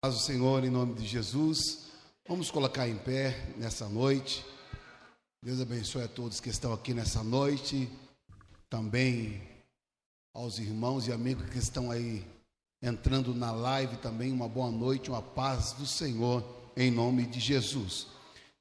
Paz do Senhor, em nome de Jesus. Vamos colocar em pé nessa noite. Deus abençoe a todos que estão aqui nessa noite. Também aos irmãos e amigos que estão aí entrando na live também. Uma boa noite, uma paz do Senhor, em nome de Jesus.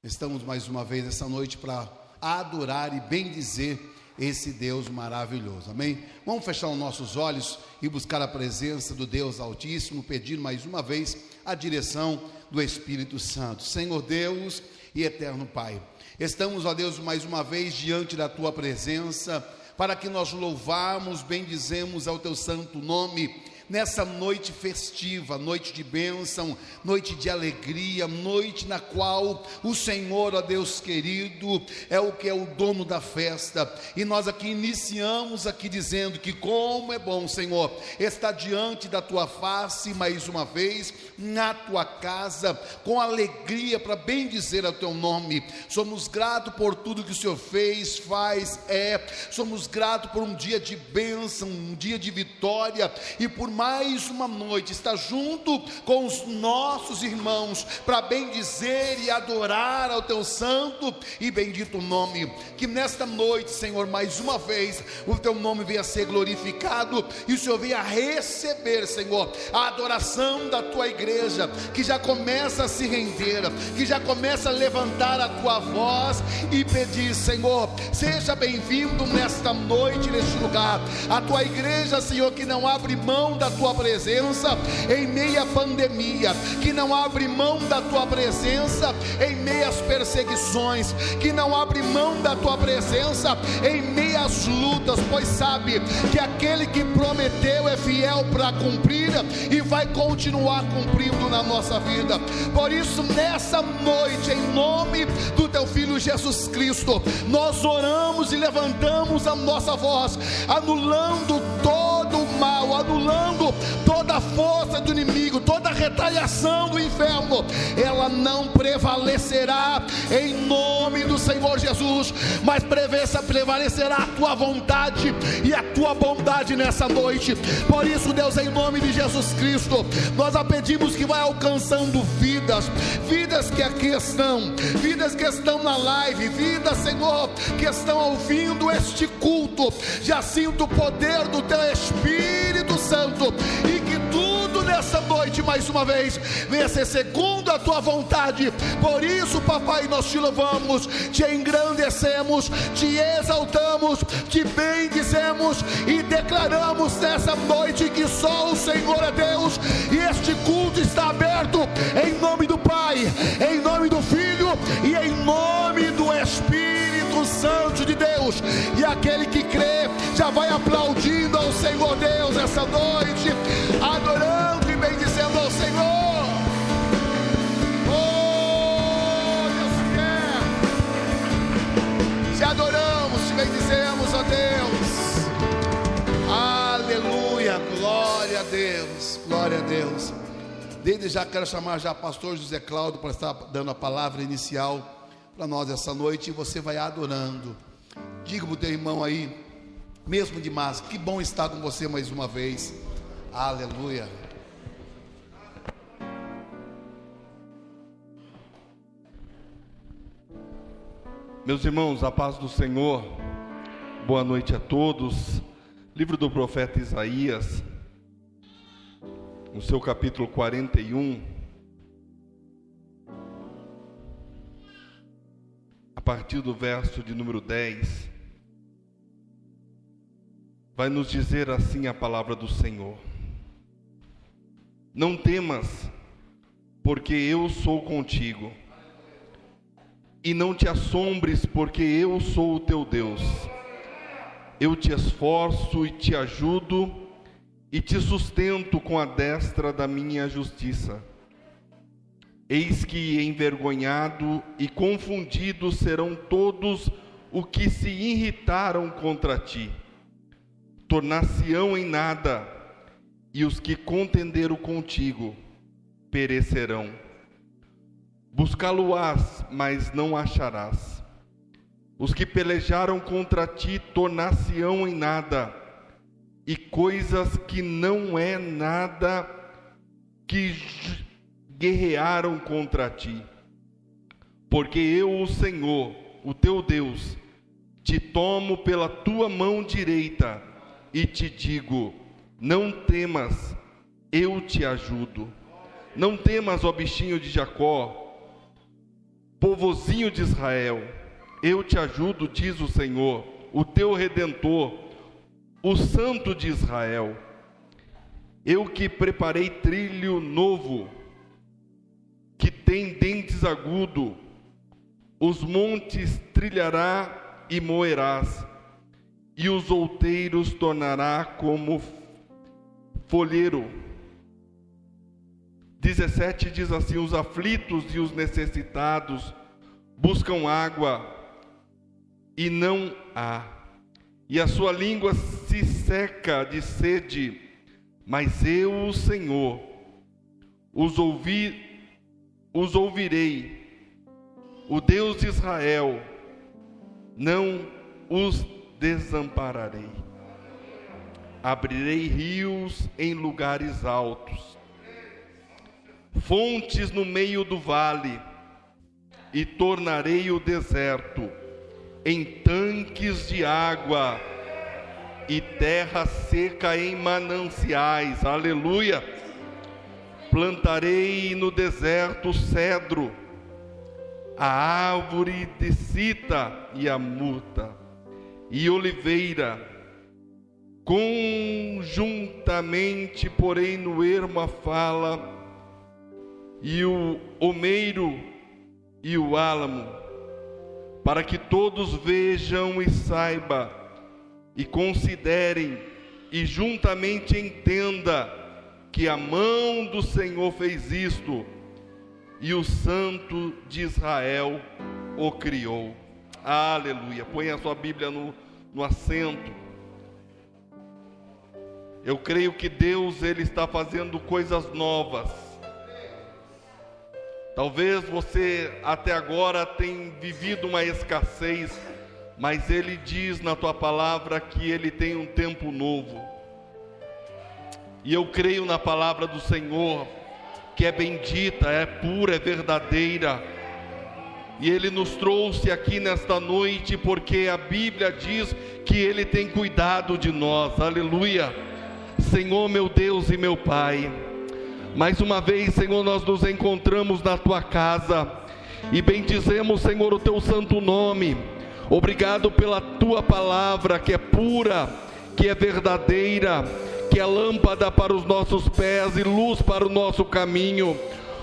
Estamos mais uma vez essa noite para adorar e bendizer esse Deus maravilhoso. Amém? Vamos fechar os nossos olhos e buscar a presença do Deus Altíssimo, pedir mais uma vez a direção do Espírito Santo. Senhor Deus e eterno Pai, estamos, ó Deus, mais uma vez diante da tua presença, para que nós louvamos, bendizemos ao teu santo nome nessa noite festiva, noite de bênção, noite de alegria, noite na qual o Senhor, ó Deus querido, é o que é o dono da festa. E nós aqui iniciamos aqui dizendo que como é bom, Senhor, estar diante da tua face mais uma vez, na tua casa, com alegria para bendizer o teu nome. Somos gratos por tudo que o Senhor fez, faz, é. Somos gratos por um dia de bênção, um dia de vitória e por mais uma noite estar junto com os nossos irmãos para bendizer e adorar ao teu santo e bendito nome. Que nesta noite, Senhor, mais uma vez o teu nome venha ser glorificado e o Senhor venha receber, Senhor, a adoração da tua igreja, que já começa a se render, que já começa a levantar a tua voz e pedir, Senhor, seja bem-vindo nesta noite, neste lugar. A tua igreja, Senhor, que não abre mão da tua presença em meia pandemia, que não abre mão da tua presença em meias perseguições, que não abre mão da tua presença em meias lutas, pois sabe que aquele que prometeu é fiel para cumprir e vai continuar cumprindo na nossa vida. Por isso, nessa noite, em nome do teu filho Jesus Cristo, nós oramos e levantamos a nossa voz, anulando todo o mal, anulando toda força do inimigo, toda retaliação do inferno, ela não prevalecerá em nome do Senhor Jesus, mas prevalecerá a tua vontade e a tua bondade nessa noite. Por isso, Deus, em nome de Jesus Cristo, nós a pedimos que vai alcançando vidas, vidas que aqui estão, vidas que estão na live, vidas, Senhor, que estão ouvindo este culto. Já sinto o poder do teu Espírito Santo e que tudo nessa noite, mais uma vez, venha ser segundo a tua vontade. Por isso, papai, nós te louvamos, te engrandecemos, te exaltamos, te bendizemos e declaramos nessa noite que só o Senhor é Deus e este culto está aberto em nome do Pai, em nome do Filho e em nome do Espírito Santo de Deus. E aquele que crê já vai aplaudindo ao Senhor Deus essa noite, adorando e bendizendo ao Senhor. Oh, Deus quer. Te adoramos, te bendizemos, ó Deus. Aleluia, glória a Deus, glória a Deus. Desde já quero chamar já pastor José Cláudio para estar dando a palavra inicial para nós essa noite e você vai adorando. Diga para o teu irmão aí, mesmo de máscara, que bom estar com você mais uma vez. Aleluia. Meus irmãos, a paz do Senhor, boa noite a todos. Livro do profeta Isaías, no seu capítulo 41, partir do verso de número 10, vai nos dizer assim a palavra do Senhor: Não temas, porque eu sou contigo. E não te assombres, porque eu sou o teu Deus. Eu te esforço e te ajudo, e te sustento com a destra da minha justiça. Eis que envergonhado e confundido serão todos os que se irritaram contra ti. Tornar-se-ão em nada, e os que contenderam contigo perecerão. Buscá-lo-ás, mas não acharás. Os que pelejaram contra ti tornar-se-ão em nada, e coisas que não é nada que guerrearam contra ti. Porque eu, o Senhor, o teu Deus, te tomo pela tua mão direita e te digo: não temas, eu te ajudo. Não temas, ó bichinho de Jacó, povozinho de Israel, eu te ajudo, diz o Senhor, o teu redentor, o Santo de Israel. Eu que preparei trilho novo, que tem dentes agudos, os montes trilhará e moerás, e os outeiros tornará como folheiro. 17 diz assim: Os aflitos e os necessitados buscam água e não há, e a sua língua se seca de sede, mas eu, o Senhor, os ouvi, os ouvirei, o Deus de Israel, não os desampararei. Abrirei rios em lugares altos, fontes no meio do vale, e tornarei o deserto em tanques de água e terra seca em mananciais. Aleluia! Plantarei no deserto cedro, a árvore de cita e a murta, e oliveira. Conjuntamente, porém, no ermo a fala, e o omeiro e o álamo, para que todos vejam e saibam, e considerem, e juntamente entenda que a mão do Senhor fez isto, e o Santo de Israel o criou. Aleluia. Põe a sua Bíblia no, no assento. Eu creio que Deus ele está fazendo coisas novas. Talvez você até agora tenha vivido uma escassez, mas ele diz na tua palavra que ele tem um tempo novo. E eu creio na palavra do Senhor, que é bendita, é pura, é verdadeira. E ele nos trouxe aqui nesta noite porque a Bíblia diz que ele tem cuidado de nós. Aleluia. Senhor meu Deus e meu Pai. Mais uma vez, Senhor, nós nos encontramos na tua casa e bendizemos, Senhor, o teu santo nome. Obrigado pela tua palavra que é pura, que é verdadeira, que é lâmpada para os nossos pés e luz para o nosso caminho.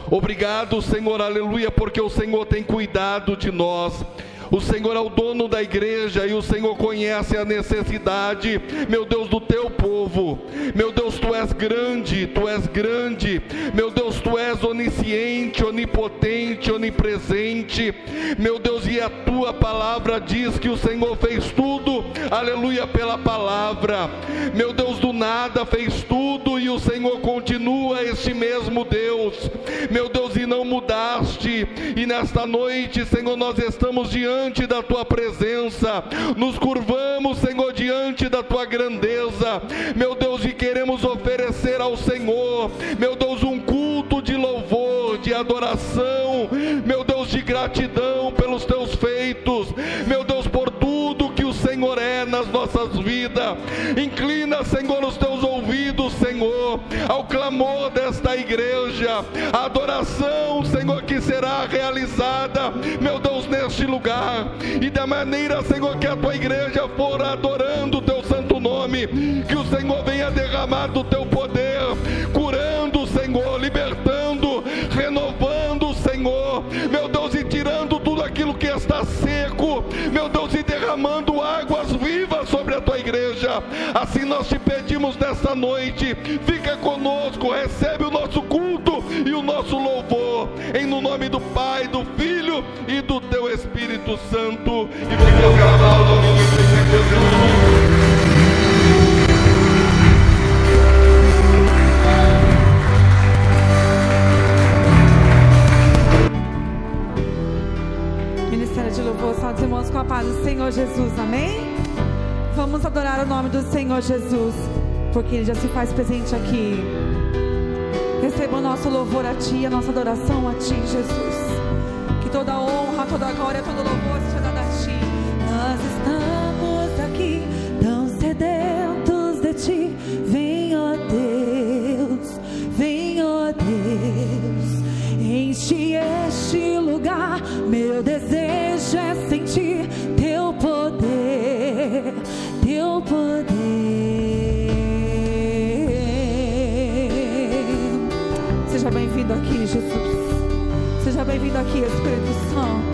Obrigado, Senhor, aleluia, porque o Senhor tem cuidado de nós. O Senhor é o dono da igreja e o Senhor conhece a necessidade, meu Deus, do teu povo. Meu Deus, tu és grande, tu és grande. Meu Deus, tu és onisciente, onipotente, onipresente. Meu Deus, e a tua palavra diz que o Senhor fez tudo, aleluia, pela palavra. Meu Deus, do nada fez tudo e o Senhor continua este mesmo Deus. Meu Deus, e não mudaste. E nesta noite, Senhor, nós estamos diante diante da tua presença, nos curvamos, Senhor, diante da tua grandeza, meu Deus, e queremos oferecer ao Senhor, meu Deus, um culto de louvor, de adoração, meu Deus, de gratidão pelos teus feitos, meu Deus, por tudo que o Senhor é nas nossas vidas. Inclina, Senhor, os teus ouvidos, Senhor, ao clamor desta igreja, a adoração, Senhor, que será realizada, meu Deus, neste lugar, e da maneira, Senhor, que a tua igreja for adorando o teu santo nome, que o Senhor venha derramar do teu poder, curando, Senhor, libertando, renovando, Senhor, meu Deus, e tirando tudo aquilo que está meu Deus, e derramando águas vivas sobre a tua igreja. Assim nós te pedimos nesta noite, fica conosco, recebe o nosso culto e o nosso louvor, em no nome do Pai, do Filho e do teu Espírito Santo. E nome do louvor, salve irmãos com a paz do Senhor Jesus, amém? Vamos adorar o nome do Senhor Jesus, porque Ele já se faz presente aqui. Receba o nosso louvor a Ti, a nossa adoração a Ti, Jesus. Que toda honra, toda glória, todo louvor. bem-vindo aqui, Espírito Santo.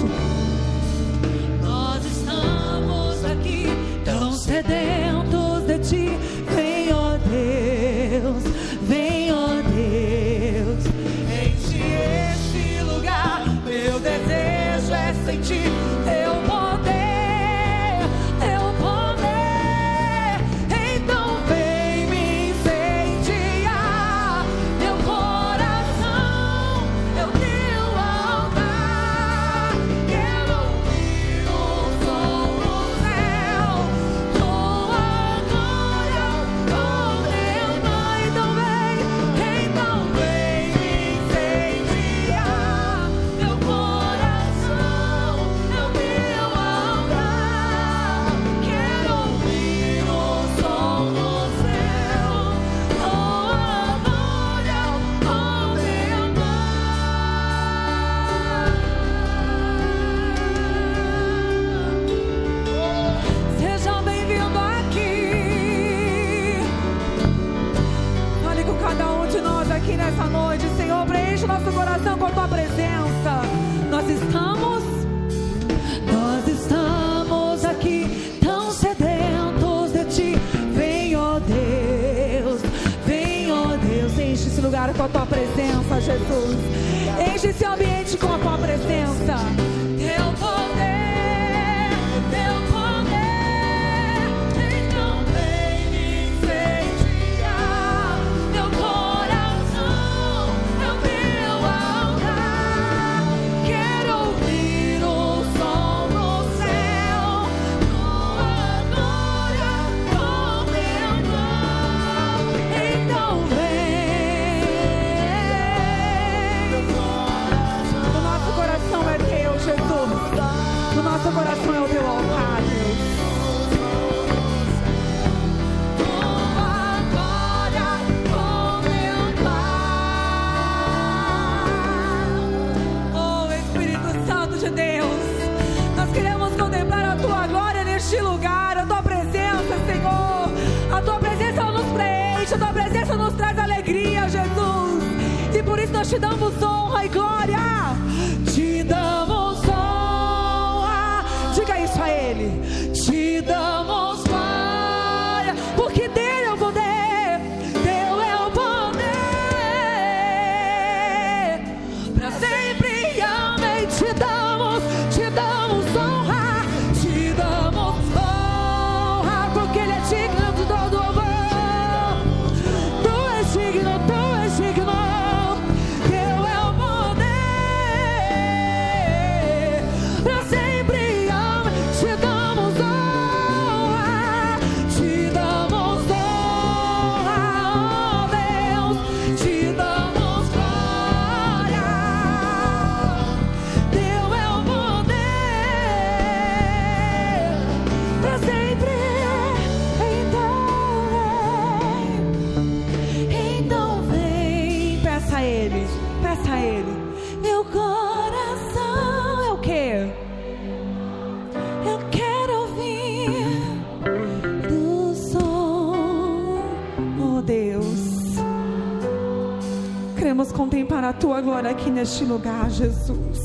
com a tua presença. agora aqui neste lugar, Jesus.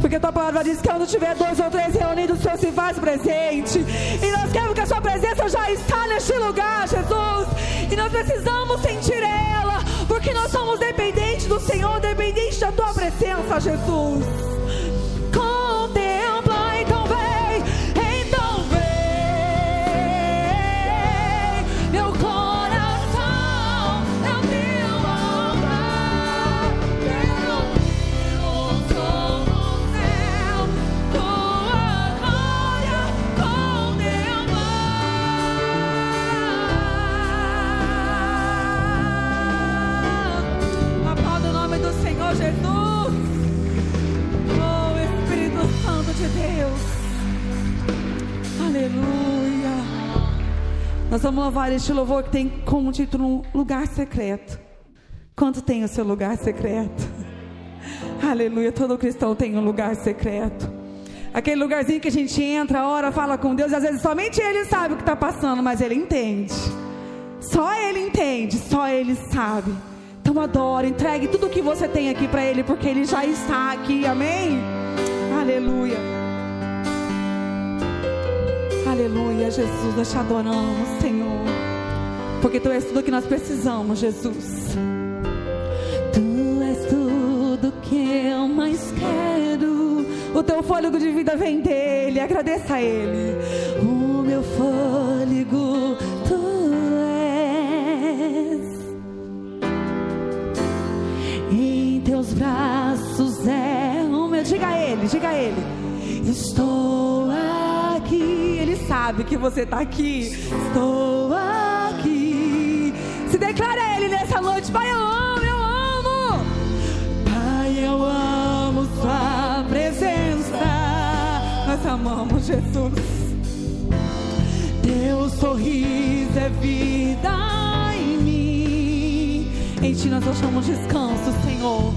Porque a tua palavra diz que quando tiver dois ou três reunidos, o Senhor se faz presente. E nós queremos que a sua presença já está neste lugar, Jesus. E nós precisamos sentir ela, porque nós somos dependentes do Senhor, dependentes da tua presença, Jesus. De Deus. Aleluia. Nós vamos louvar este louvor que tem como título um lugar secreto. Quanto tem o seu lugar secreto? Aleluia. Todo cristão tem um lugar secreto. Aquele lugarzinho que a gente entra, ora, fala com Deus, e às vezes somente Ele sabe o que está passando, mas Ele entende. Só Ele entende, só Ele sabe. Então adora, entregue tudo o que você tem aqui para Ele, porque Ele já está aqui, amém? Aleluia. Aleluia, Jesus, nós te adoramos, Senhor. Porque Tu és tudo que nós precisamos, Jesus. Tu és tudo que eu mais quero. O teu fôlego de vida vem dele, agradeça a ele. O meu fôlego, tu és. Em teus braços é Diga a ele, diga a ele. Estou aqui. Ele sabe que você está aqui. Estou aqui. Se declara a ele nessa noite, Pai, eu amo, eu amo. Pai, eu amo Sua presença. Nós amamos Jesus. Teu sorriso é vida em mim. Em Ti nós achamos descanso, Senhor.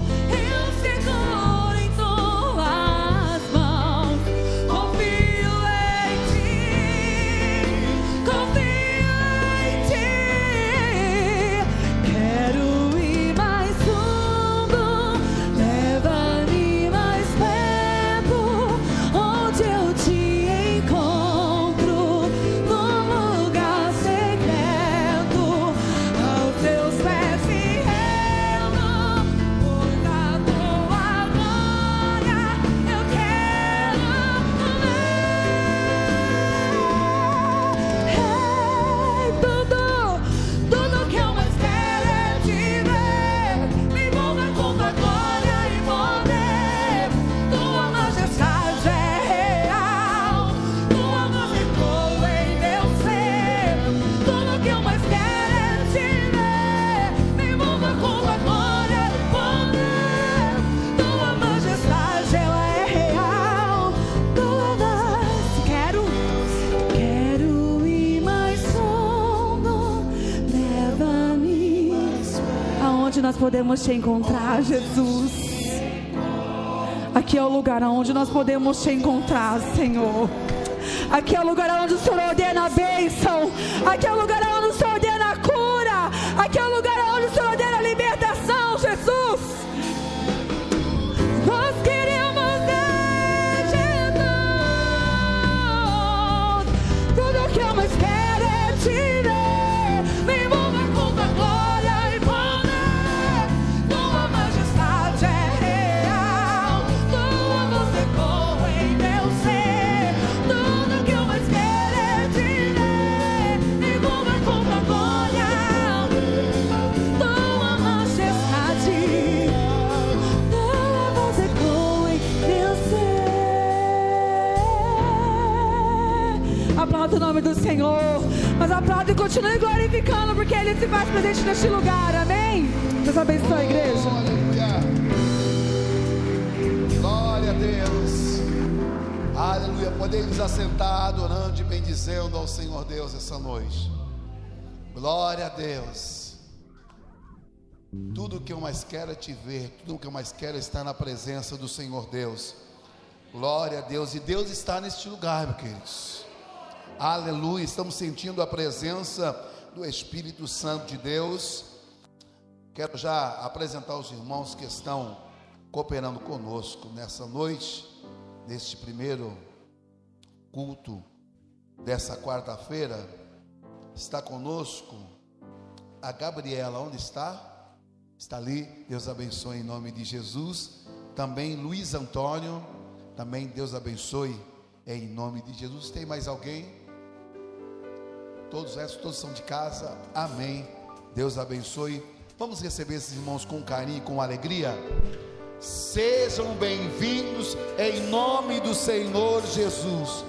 Nós podemos te encontrar, Jesus? Aqui é o lugar onde nós podemos te encontrar, Senhor. Aqui é o lugar onde o Senhor ordena a bênção. Aqui é o lugar onde o Senhor ordena a cura. Aqui é o lugar onde o Senhor ordena e continue glorificando, porque Ele se faz presente neste lugar. Amém? Deus abençoe a igreja. Aleluia. Glória a Deus. Aleluia. Podemos assentar adorando e bendizendo ao Senhor Deus essa noite. Glória a Deus. Tudo que eu mais quero é te ver, tudo que eu mais quero é estar na presença do Senhor Deus. Glória a Deus. E Deus está neste lugar, meus queridos. Aleluia. Estamos sentindo a presença do Espírito Santo de Deus. Quero já apresentar os irmãos que estão cooperando conosco nessa noite, neste primeiro culto dessa quarta-feira. Está conosco a Gabriela, onde está? Está ali, Deus abençoe em nome de Jesus. Também Luiz Antônio, também Deus abençoe em nome de Jesus. Tem mais alguém? Todos os restos, todos são de casa. Amém. Deus abençoe. Vamos receber esses irmãos com carinho e com alegria. Sejam bem-vindos em nome do Senhor Jesus.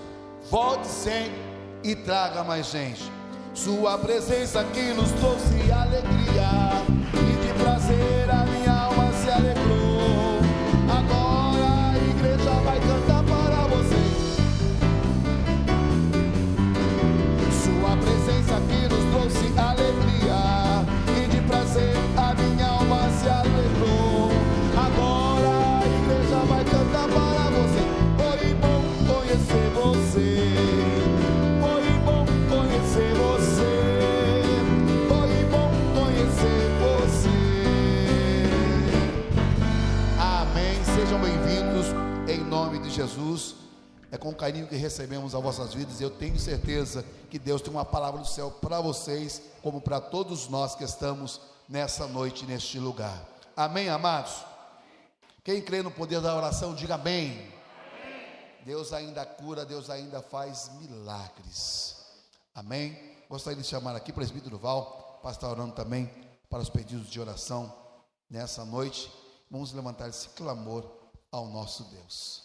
Volte sempre e traga mais gente. Sua presença aqui nos trouxe alegria e de prazer a minha com carinho que recebemos as vossas vidas. Eu tenho certeza que Deus tem uma palavra do céu para vocês, como para todos nós que estamos nessa noite, neste lugar. Amém, amados? Quem crê no poder da oração, diga amém. Deus ainda cura, Deus ainda faz milagres. Amém? Gostaria de chamar aqui o presbítero Val, para estar orando também para os pedidos de oração nessa noite. Vamos levantar esse clamor ao nosso Deus.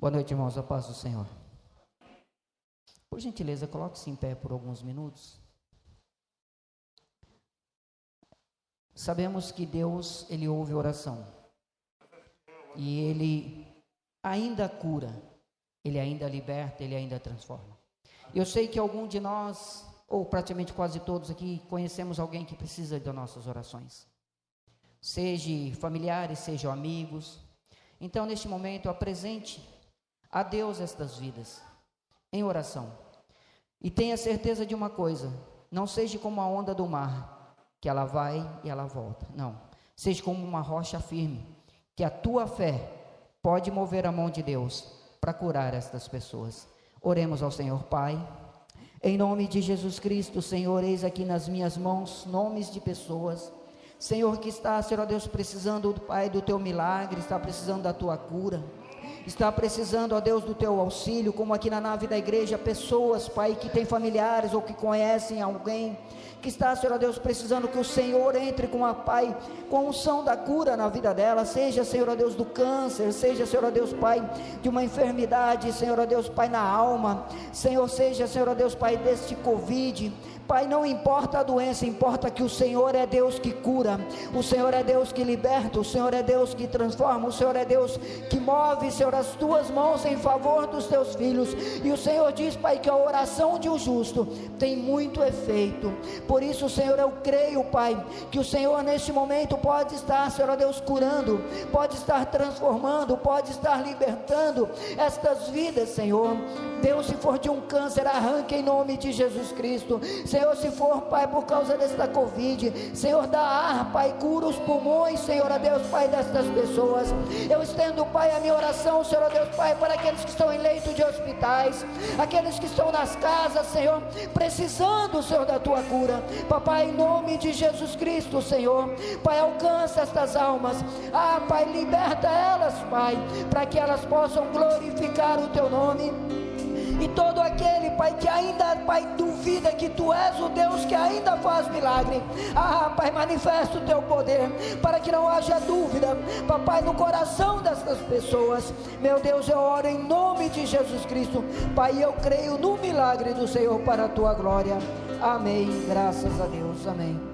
Boa noite, irmãos. A paz do Senhor. Por gentileza, coloque-se em pé por alguns minutos. Sabemos que Deus, Ele ouve oração. E Ele ainda cura. Ele ainda liberta, Ele ainda transforma. Eu sei que algum de nós, ou praticamente quase todos aqui, conhecemos alguém que precisa das nossas orações. Seja familiares, sejam amigos. Então, neste momento, apresente a Deus estas vidas em oração. E tenha certeza de uma coisa: não seja como a onda do mar, que ela vai e ela volta. Não. Seja como uma rocha firme, que a tua fé pode mover a mão de Deus para curar estas pessoas. Oremos ao Senhor Pai. Em nome de Jesus Cristo, Senhor, eis aqui nas minhas mãos nomes de pessoas. Senhor, que está, Senhor Deus, precisando, Pai, do teu milagre, está precisando da tua cura está precisando, ó Deus, do teu auxílio, como aqui na nave da igreja, pessoas, Pai, que têm familiares ou que conhecem alguém que está, Senhor Deus, precisando que o Senhor entre com a Pai, com a unção da cura na vida dela, seja, Senhor Deus, do câncer, seja, Senhor Deus, Pai, de uma enfermidade, Senhor Deus, Pai, na alma, Senhor, seja, Senhor Deus, Pai, deste Covid, Pai, não importa a doença, importa que o Senhor é Deus que cura, o Senhor é Deus que liberta, o Senhor é Deus que transforma, o Senhor é Deus que move, Senhor, as tuas mãos em favor dos teus filhos. E o Senhor diz, Pai, que a oração de um justo tem muito efeito. Por isso, Senhor, eu creio, Pai, que o Senhor neste momento pode estar, Senhor Deus, curando, pode estar transformando, pode estar libertando estas vidas, Senhor. Deus, se for de um câncer, arranque em nome de Jesus Cristo. Senhor, se for, Pai, por causa desta Covid, Senhor, dá ar, Pai, cura os pulmões, Senhor, a Deus, Pai, destas pessoas. Eu estendo, Pai, a minha oração, Senhor, a Deus, Pai, para aqueles que estão em leito de hospitais, aqueles que estão nas casas, Senhor, precisando, Senhor, da tua cura. Papai, em nome de Jesus Cristo, Senhor, Pai, alcança estas almas. Ah, Pai, liberta elas, Pai, para que elas possam glorificar o teu nome. E todo aquele, Pai, que ainda, Pai, duvida que Tu és o Deus que ainda faz milagre. Ah, Pai, manifesta o Teu poder, para que não haja dúvida, Papai, no coração dessas pessoas. Meu Deus, eu oro em nome de Jesus Cristo. Pai, eu creio no milagre do Senhor para a Tua glória. Amém. Graças a Deus. Amém.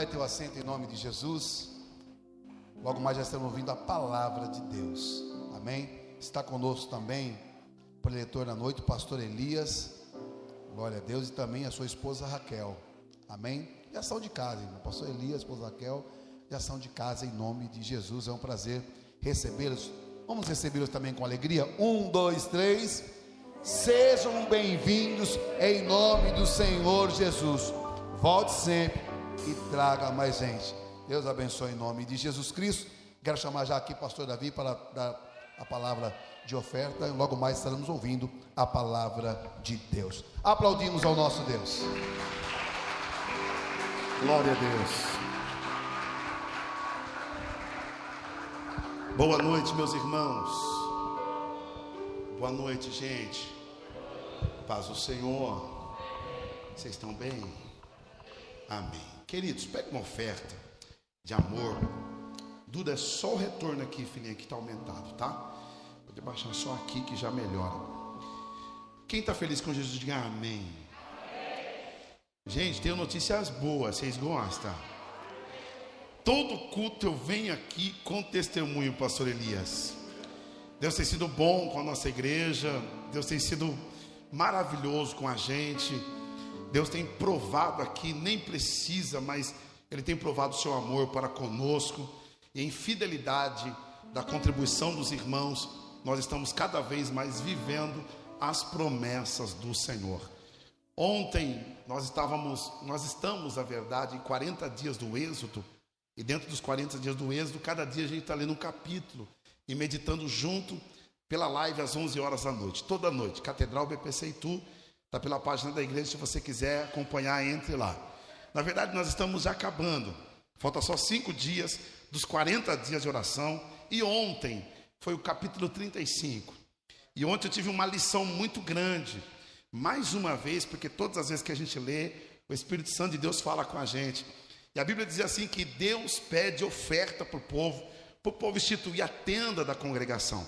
Tomai teu assento em nome de Jesus. Logo mais já estamos ouvindo a palavra de Deus. Amém? Está conosco também o preletor da noite, o pastor Elias. Glória a Deus. E também a sua esposa Raquel. Amém? E ação de casa, irmão. Pastor Elias, esposa Raquel. E ação de casa em nome de Jesus. É um prazer recebê-los. Vamos recebê-los também com alegria. Um, dois, três. Sejam bem-vindos em nome do Senhor Jesus. Volte sempre e traga mais gente. Deus abençoe em nome de Jesus Cristo. Quero chamar já aqui pastor Davi para dar a palavra de oferta. Logo mais estaremos ouvindo a palavra de Deus. Aplaudimos ao nosso Deus. Glória a Deus. Boa noite, meus irmãos. Boa noite, gente. Paz do Senhor. Vocês estão bem? Amém. Queridos, pega uma oferta de amor. Duda, é só o retorno aqui, filhinha, que está aumentado, tá? Pode baixar só aqui que já melhora. Quem está feliz com Jesus, diga amém. Gente, tenho notícias boas, vocês gostam? Todo culto eu venho aqui com testemunho, pastor Elias. Deus tem sido bom com a nossa igreja, Deus tem sido maravilhoso com a gente. Deus tem provado aqui, nem precisa, mas Ele tem provado o seu amor para conosco. e em fidelidade da contribuição dos irmãos, nós estamos cada vez mais vivendo as promessas do Senhor. Ontem nós estávamos, nós estamos, na verdade, em 40 dias do Êxodo, e dentro dos 40 dias do Êxodo, cada dia a gente está lendo um capítulo e meditando junto pela live às 11 horas da noite, toda noite, Catedral BPC Itu, está pela página da igreja, se você quiser acompanhar, entre lá. Na verdade, nós estamos acabando, falta só cinco dias dos 40 dias de oração, e ontem foi o capítulo 35. E ontem eu tive uma lição muito grande, mais uma vez, porque todas as vezes que a gente lê, o Espírito Santo de Deus fala com a gente. E a Bíblia diz assim que Deus pede oferta para o povo, para o povo instituir a tenda da congregação.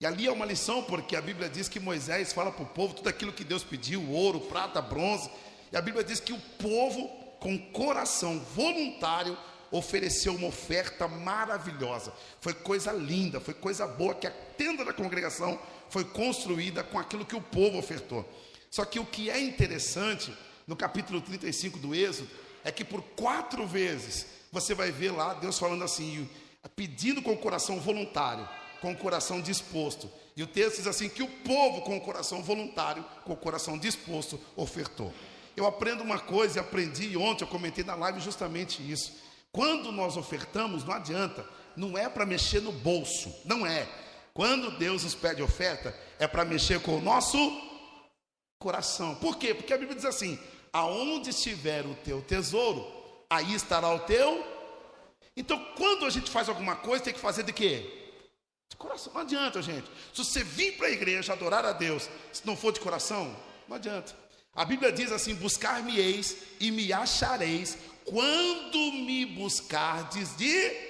E ali é uma lição, porque a Bíblia diz que Moisés fala para o povo tudo aquilo que Deus pediu: ouro, prata, bronze. E a Bíblia diz que o povo, com coração voluntário, ofereceu uma oferta maravilhosa. Foi coisa linda, foi coisa boa, que a tenda da congregação foi construída com aquilo que o povo ofertou. Só que o que é interessante, no capítulo 35 do Êxodo, é que por quatro vezes você vai ver lá Deus falando assim, pedindo com o coração voluntário, com o coração disposto. E o texto diz assim: que o povo com o coração voluntário, com o coração disposto, ofertou. Eu aprendo uma coisa e aprendi ontem, eu comentei na live justamente isso. Quando nós ofertamos, não adianta, não é para mexer no bolso, não é. Quando Deus nos pede oferta, é para mexer com o nosso coração. Por quê? Porque a Bíblia diz assim: aonde estiver o teu tesouro, aí estará o teu. Então, quando a gente faz alguma coisa, tem que fazer de quê? De coração. Não adianta, gente. Se você vir para a igreja adorar a Deus, se não for de coração, não adianta. A Bíblia diz assim: buscar-me-eis e me achareis quando me buscardes de.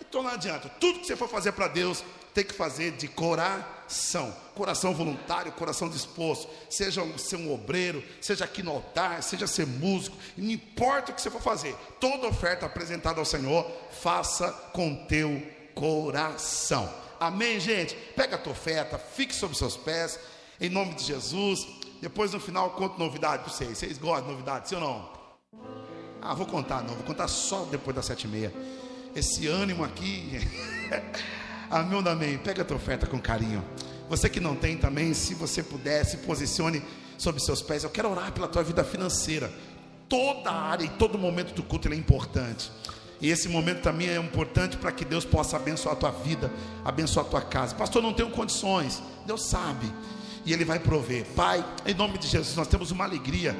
Então não adianta, tudo que você for fazer para Deus, tem que fazer de coração, coração voluntário, coração disposto, seja ser um obreiro, seja aqui no altar, seja ser músico, não importa o que você for fazer, toda oferta apresentada ao Senhor, faça com teu coração. Amém, gente? Pega a tua oferta, fique sobre seus pés, em nome de Jesus. Depois no final eu conto novidade para vocês. Vocês gostam de novidade, sim ou não? Ah, vou contar, não, vou contar só depois das sete e meia. Esse ânimo aqui. amém ou amém? Pega a tua oferta com carinho. Você que não tem também, se você puder, se posicione sobre seus pés. Eu quero orar pela tua vida financeira. Toda área e todo momento do culto é importante. E esse momento também é importante para que Deus possa abençoar a tua vida, abençoar a tua casa. Pastor, não tenho condições. Deus sabe. E Ele vai prover. Pai, em nome de Jesus, nós temos uma alegria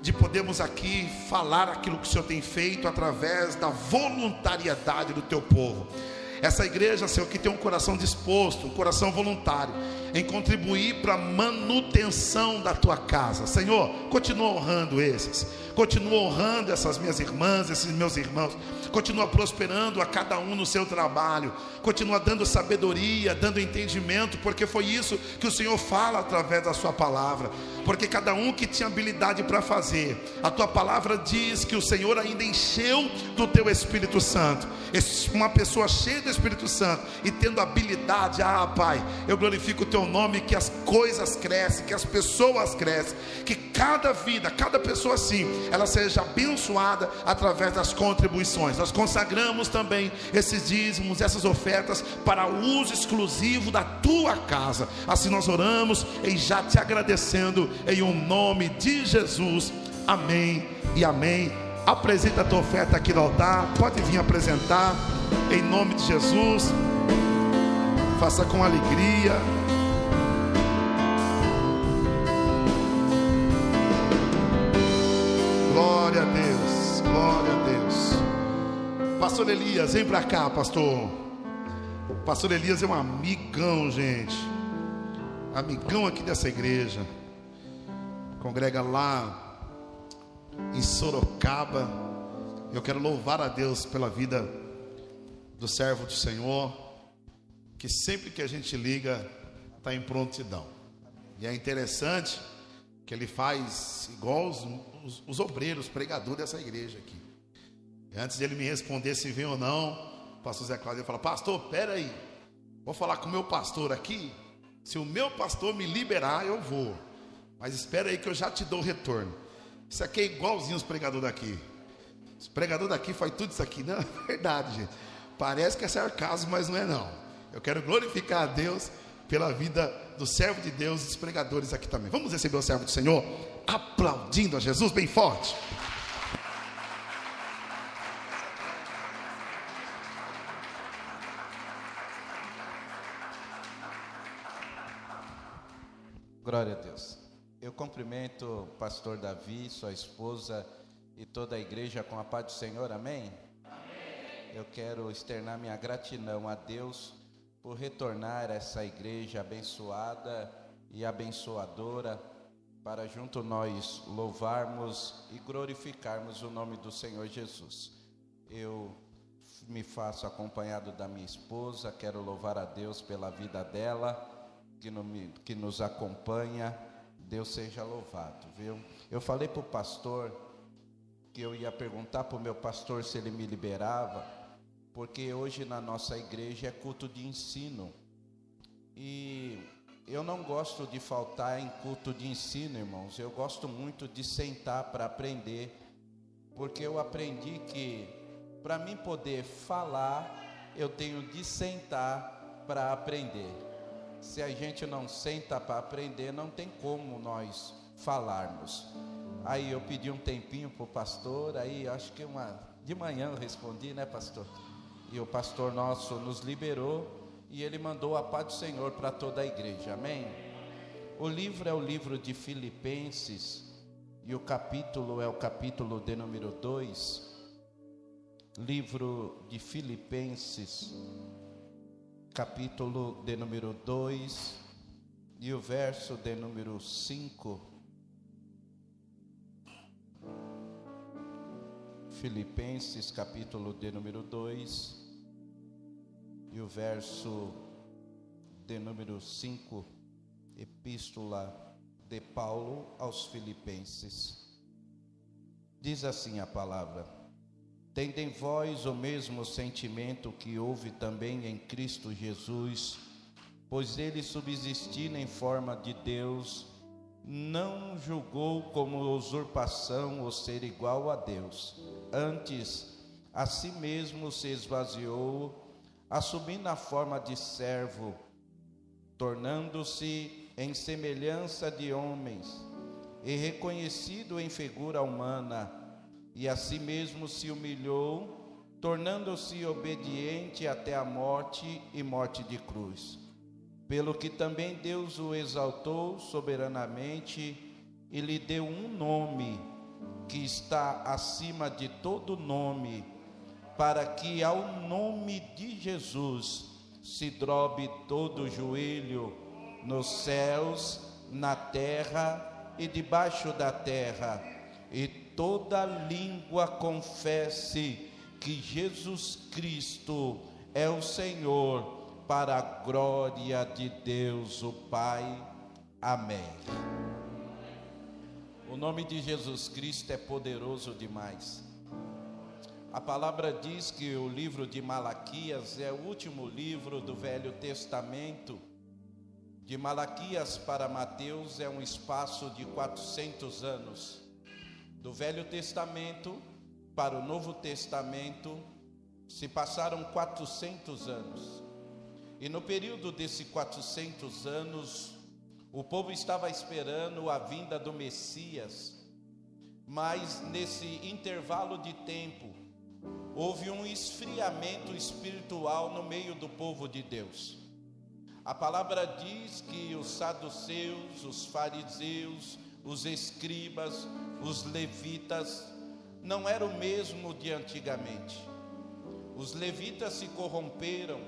de podermos aqui falar aquilo que o Senhor tem feito através da voluntariedade do teu povo. Essa igreja, Senhor, que tem um coração disposto, um coração voluntário, em contribuir para a manutenção da tua casa. Senhor, continua honrando esses, continua honrando essas minhas irmãs, esses meus irmãos, continua prosperando a cada um no seu trabalho, continua dando sabedoria, dando entendimento, porque foi isso que o Senhor fala através da Sua palavra. Porque cada um que tinha habilidade para fazer, a tua palavra diz que o Senhor ainda encheu do teu Espírito Santo. Uma pessoa cheia do Espírito Santo e tendo habilidade, ah, Pai, eu glorifico o teu nome, que as coisas crescem, que as pessoas crescem, que cada vida, cada pessoa assim, ela seja abençoada através das contribuições. Nós consagramos também esses dízimos, essas ofertas para uso exclusivo da tua casa. Assim nós oramos e já te agradecendo em um nome de Jesus. Amém e amém. Apresenta a tua oferta aqui no altar. Pode vir apresentar em nome de Jesus. Faça com alegria. Glória a Deus, glória a Deus. Pastor Elias, vem para cá, pastor. Pastor Elias é um amigão, gente. Amigão aqui dessa igreja congrega lá em Sorocaba. Eu quero louvar a Deus pela vida do servo do Senhor, que sempre que a gente liga, está em prontidão. E é interessante que ele faz igual os, os, os obreiros, pregadores dessa igreja aqui. E antes de ele me responder se vem ou não, o pastor Zé Cláudio fala: Pastor, pera aí, vou falar com o meu pastor aqui. Se o meu pastor me liberar, eu vou. Mas espera aí que eu já te dou o retorno. Isso aqui é igualzinho os pregadores daqui. Os pregadores daqui faz tudo isso aqui. Não, é verdade, gente. Parece que é sarcasmo, mas não é não. Eu quero glorificar a Deus pela vida do servo de Deus e dos pregadores aqui também. Vamos receber o servo do Senhor aplaudindo a Jesus bem forte. Glória a Deus. Eu cumprimento o pastor Davi, sua esposa e toda a igreja com a paz do Senhor, amém? amém? Eu quero externar minha gratidão a Deus por retornar essa igreja abençoada e abençoadora para junto nós louvarmos e glorificarmos o nome do Senhor Jesus. Eu me faço acompanhado da minha esposa, quero louvar a Deus pela vida dela que, no, que nos acompanha, Deus seja louvado, viu? Eu falei para o pastor que eu ia perguntar para o meu pastor se ele me liberava, porque hoje na nossa igreja é culto de ensino. E eu não gosto de faltar em culto de ensino, irmãos. Eu gosto muito de sentar para aprender, porque eu aprendi que para mim poder falar, eu tenho de sentar para aprender se a gente não senta para aprender, não tem como nós falarmos. Aí eu pedi um tempinho para o pastor, aí acho que uma de manhã eu respondi, né, pastor? E o pastor nosso nos liberou e ele mandou a paz do Senhor para toda a igreja. Amém? O livro é o livro de Filipenses e o capítulo é o capítulo de número 2. Livro de Filipenses capítulo de número 2 e o verso de número 5. Filipenses, capítulo de número 2 e o verso de número 5, epístola de Paulo aos Filipenses. Diz assim a palavra: Tende em vós o mesmo sentimento que houve também em Cristo Jesus, pois ele, subsistindo em forma de Deus, não julgou como usurpação o ser igual a Deus. Antes, a si mesmo se esvaziou, assumindo a forma de servo, tornando-se em semelhança de homens, e reconhecido em figura humana, e a si mesmo se humilhou, tornando-se obediente até a morte e morte de cruz. Pelo que também Deus o exaltou soberanamente e lhe deu um nome que está acima de todo nome, para que ao nome de Jesus se drobe todo o joelho nos céus, na terra e debaixo da terra, e toda língua confesse que Jesus Cristo é o Senhor, para a glória de Deus o Pai. Amém. O nome de Jesus Cristo é poderoso demais. A palavra diz que o livro de Malaquias é o último livro do Velho Testamento. De Malaquias para Mateus é um espaço de 400 anos do Velho Testamento para o Novo Testamento se passaram 400 anos. E no período desses 400 anos, o povo estava esperando a vinda do Messias, mas nesse intervalo de tempo, houve um esfriamento espiritual no meio do povo de Deus. A palavra diz que os saduceus, os fariseus, os escribas, os levitas, não era o mesmo de antigamente. Os levitas se corromperam,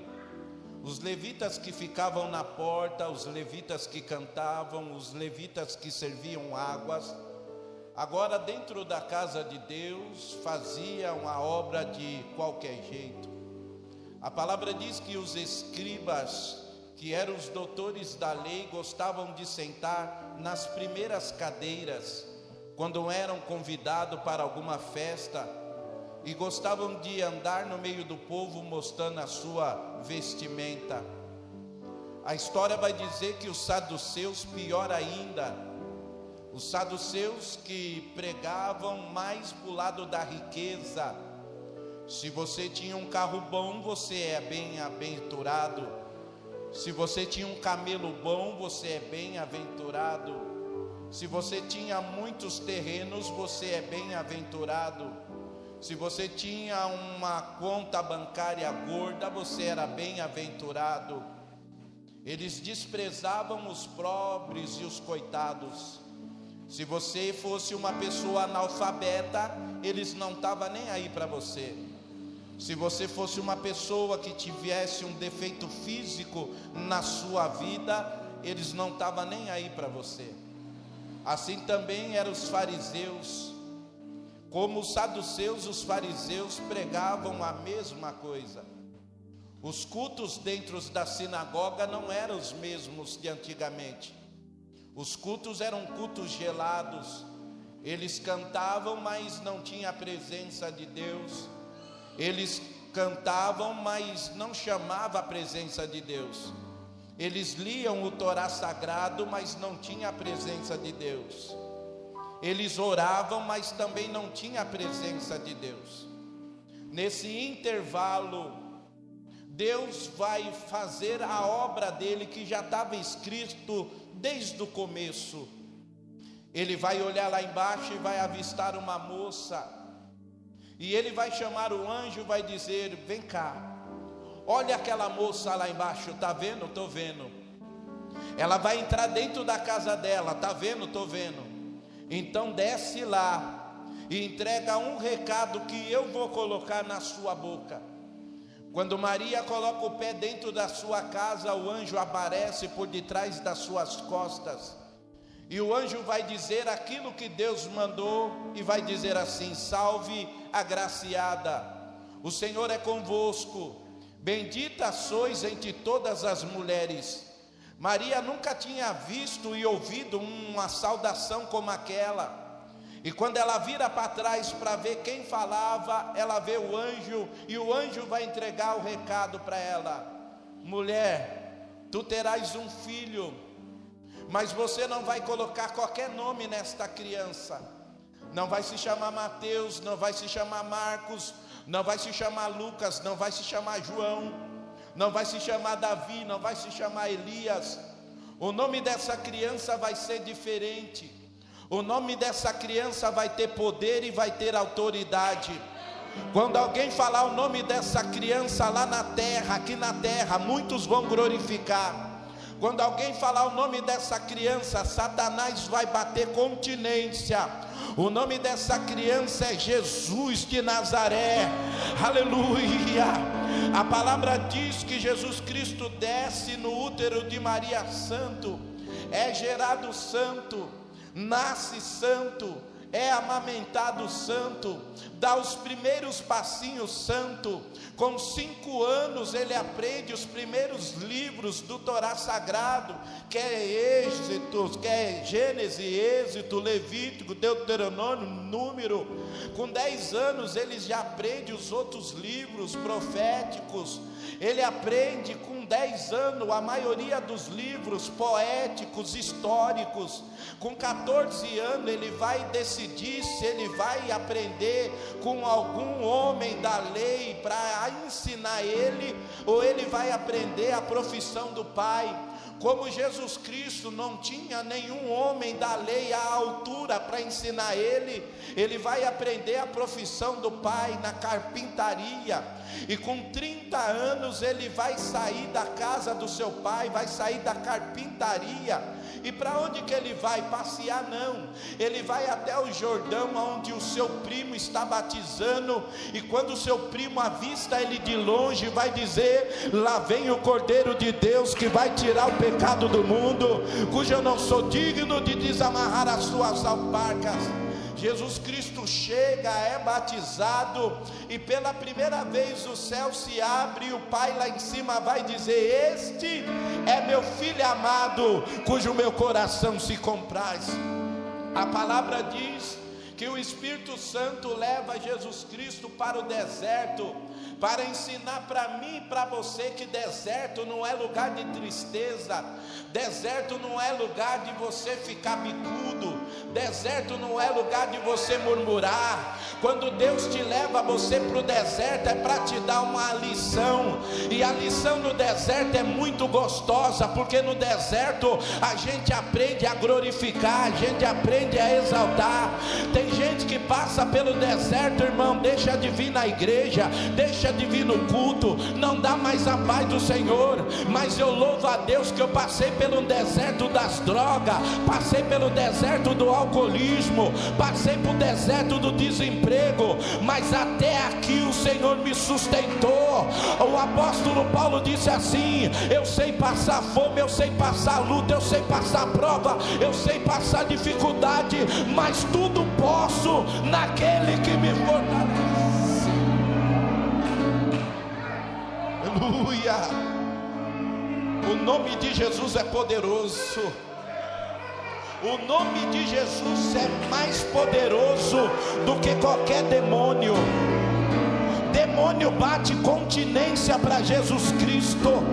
os levitas que ficavam na porta, os levitas que cantavam, os levitas que serviam águas, agora dentro da casa de Deus faziam a obra de qualquer jeito. A palavra diz que os escribas, que eram os doutores da lei, gostavam de sentar nas primeiras cadeiras quando eram convidados para alguma festa e gostavam de andar no meio do povo mostrando a sua vestimenta. A história vai dizer que os saduceus, pior ainda, Os saduceus que pregavam mais para o lado da riqueza. Se você tinha um carro bom, você é bem-aventurado. Se você tinha um camelo bom, você é bem-aventurado. Se você tinha muitos terrenos, você é bem-aventurado. Se você tinha uma conta bancária gorda, você era bem-aventurado. Eles desprezavam os pobres e os coitados. Se você fosse uma pessoa analfabeta, eles não estavam nem aí para você. Se você fosse uma pessoa que tivesse um defeito físico na sua vida, eles não estavam nem aí para você. Assim também eram os fariseus. Como os saduceus, os fariseus pregavam a mesma coisa. Os cultos dentro da sinagoga não eram os mesmos de antigamente. Os cultos eram cultos gelados. Eles cantavam, mas não tinha a presença de Deus. Eles cantavam, mas não chamava a presença de Deus. Eles liam o Torá sagrado, mas não tinha a presença de Deus. Eles oravam, mas também não tinha a presença de Deus. Nesse intervalo, Deus vai fazer a obra dele que já estava escrito desde o começo. Ele vai olhar lá embaixo e vai avistar uma moça. E ele vai chamar o anjo vai dizer: Vem cá, olha aquela moça lá embaixo, tá vendo? Estou vendo. Ela vai entrar dentro da casa dela, tá vendo? Estou vendo. Então desce lá e entrega um recado que eu vou colocar na sua boca. Quando Maria coloca o pé dentro da sua casa, o anjo aparece por detrás das suas costas. E o anjo vai dizer aquilo que Deus mandou e vai dizer assim: Salve agraciada, o Senhor é convosco, bendita sois entre todas as mulheres. Maria nunca tinha visto e ouvido uma saudação como aquela. E quando ela vira para trás para ver quem falava, ela vê o anjo e o anjo vai entregar o recado para ela: Mulher, tu terás um filho, mas você não vai colocar qualquer nome nesta criança. Não vai se chamar Mateus, não vai se chamar Marcos, não vai se chamar Lucas, não vai se chamar João, não vai se chamar Davi, não vai se chamar Elias. O nome dessa criança vai ser diferente. O nome dessa criança vai ter poder e vai ter autoridade. Quando alguém falar o nome dessa criança lá na terra, aqui na terra, muitos vão glorificar. Quando alguém falar o nome dessa criança, Satanás vai bater continência. O nome dessa criança é Jesus de Nazaré. Aleluia. A palavra diz que Jesus Cristo desce no útero de Maria Santo, é gerado santo nasce santo, é amamentado santo, dá os primeiros passinhos santo. Com cinco anos ele aprende os primeiros livros do Torá Sagrado, que é Êxito, que é Gênesis, Êxito, Levítico, Deuteronômio, Número. Com dez anos ele já aprende os outros livros proféticos. Ele aprende com dez anos a maioria dos livros poéticos, históricos. Com 14 anos ele vai decidir se ele vai aprender com algum homem da lei para ensinar ele ou ele vai aprender a profissão do pai. Como Jesus Cristo não tinha nenhum homem da lei à altura para ensinar ele, ele vai aprender a profissão do pai na carpintaria. E com 30 anos ele vai sair da casa do seu pai, vai sair da carpintaria e para onde que ele vai? Passear não. Ele vai até o Jordão, onde o seu primo está batizando, e quando o seu primo avista ele de longe, vai dizer: Lá vem o Cordeiro de Deus que vai tirar o pecado do mundo, cujo eu não sou digno de desamarrar as suas alparcas. Jesus Cristo chega, é batizado, e pela primeira vez o céu se abre, e o Pai lá em cima vai dizer: Este é meu filho amado, cujo meu coração se compraz. A palavra diz que o Espírito Santo leva Jesus Cristo para o deserto para ensinar para mim e para você que deserto não é lugar de tristeza, deserto não é lugar de você ficar bicudo, deserto não é lugar de você murmurar. Quando Deus te leva você para o deserto, é para te dar uma lição, e a lição no deserto é muito gostosa, porque no deserto a gente aprende a glorificar, a gente aprende a exaltar. Tem gente que passa pelo deserto, irmão, deixa de vir na igreja, deixa de vir no culto, não dá mais a paz do Senhor. Mas eu louvo a Deus que eu passei pelo deserto das drogas, passei pelo deserto do alcoolismo, passei pelo deserto do desemprego, mas até aqui o Senhor me sustentou. O apóstolo Paulo disse assim: Eu sei passar fome, eu sei passar luta, eu sei passar prova, eu sei passar dificuldade, mas tudo posso naquele que me fortalece. Aleluia. O nome de Jesus é poderoso. O nome de Jesus é mais poderoso do que qualquer demônio. Demônio bate continência para Jesus Cristo.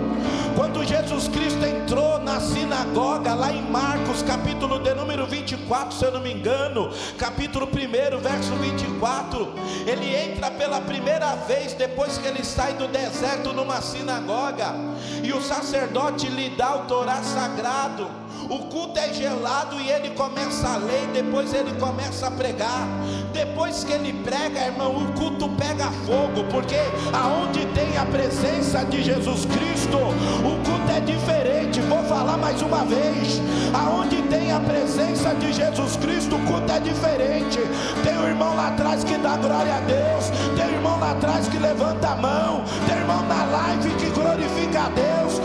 Quando Jesus Cristo entrou na sinagoga, lá em Marcos, capítulo de número 24, se eu não me engano, capítulo 1, verso 24, ele entra pela primeira vez depois que ele sai do deserto numa sinagoga, e o sacerdote lhe dá o Torá sagrado. O culto é gelado e ele começa a ler, depois ele começa a pregar. Depois que ele prega, irmão, o culto pega fogo, porque aonde tem a presença de Jesus Cristo, o culto é diferente. Vou falar mais uma vez: aonde tem a presença de Jesus Cristo, o culto é diferente. Tem um irmão lá atrás que dá glória a Deus, tem um irmão lá atrás que levanta a mão, tem um irmão na live que glorifica a Deus.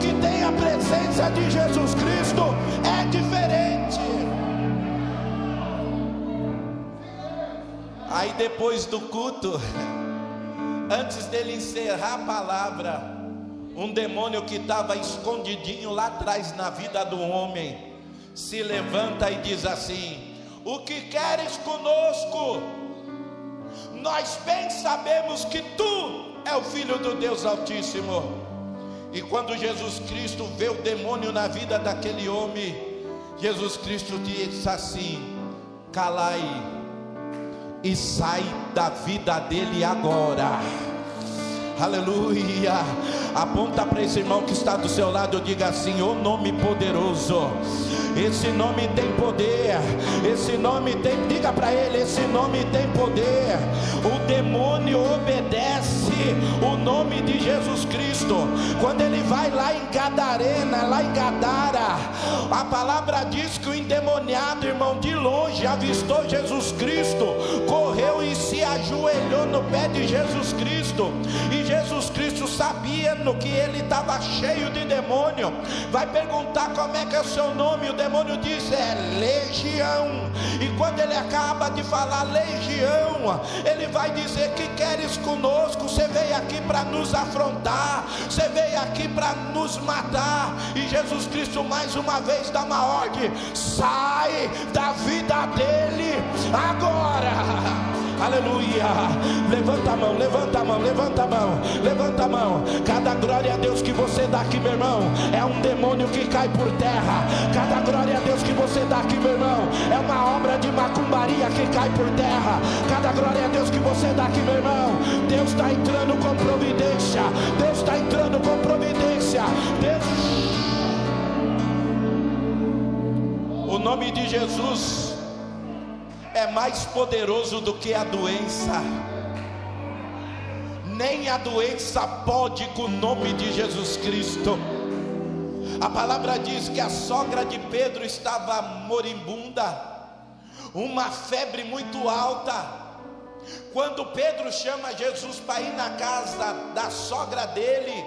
Que tem a presença de Jesus Cristo é diferente. Aí depois do culto, antes dele encerrar a palavra, um demônio que estava escondidinho lá atrás na vida do homem, se levanta e diz assim: O que queres conosco? Nós bem sabemos que tu é o filho do Deus Altíssimo. E quando Jesus Cristo vê o demônio na vida daquele homem, Jesus Cristo diz assim: calai e sai da vida dele agora. Aleluia. Aponta para esse irmão que está do seu lado e diga assim: O nome poderoso. Esse nome tem poder. Esse nome tem, diga para ele, esse nome tem poder. O demônio obedece o nome de Jesus Cristo. Quando ele vai lá em Gadarena, lá em Gadara, a palavra diz que o endemoniado, irmão, de longe avistou Jesus Cristo, correu e se ajoelhou no pé de Jesus Cristo. E Jesus Cristo sabia no que ele estava cheio de demônio. Vai perguntar como é que é o seu nome, o demônio diz é legião. E quando ele acaba de falar legião, ele vai dizer que queres conosco, você veio aqui para nos afrontar, você veio aqui para nos matar. E Jesus Cristo mais uma vez dá uma ordem: sai da vida dele agora. Aleluia. Levanta a mão, levanta a mão, levanta a mão, levanta a mão. Cada glória a Deus que você dá aqui, meu irmão, é um demônio que cai por terra. Cada glória a Deus que você dá aqui, meu irmão, é uma obra de macumbaria que cai por terra. Cada glória a Deus que você dá aqui, meu irmão, Deus está entrando com providência. Deus está entrando com providência. Deus. O nome de Jesus é mais poderoso do que a doença. Nem a doença pode com o nome de Jesus Cristo. A palavra diz que a sogra de Pedro estava moribunda, uma febre muito alta. Quando Pedro chama Jesus para ir na casa da sogra dele,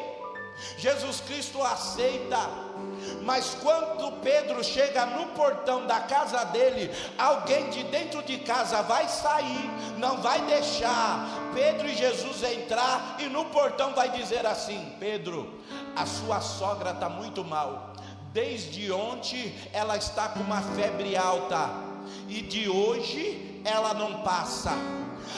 Jesus Cristo aceita mas quando Pedro chega no portão da casa dele, alguém de dentro de casa vai sair, não vai deixar Pedro e Jesus entrar, e no portão vai dizer assim: Pedro, a sua sogra está muito mal. Desde ontem ela está com uma febre alta, e de hoje ela não passa.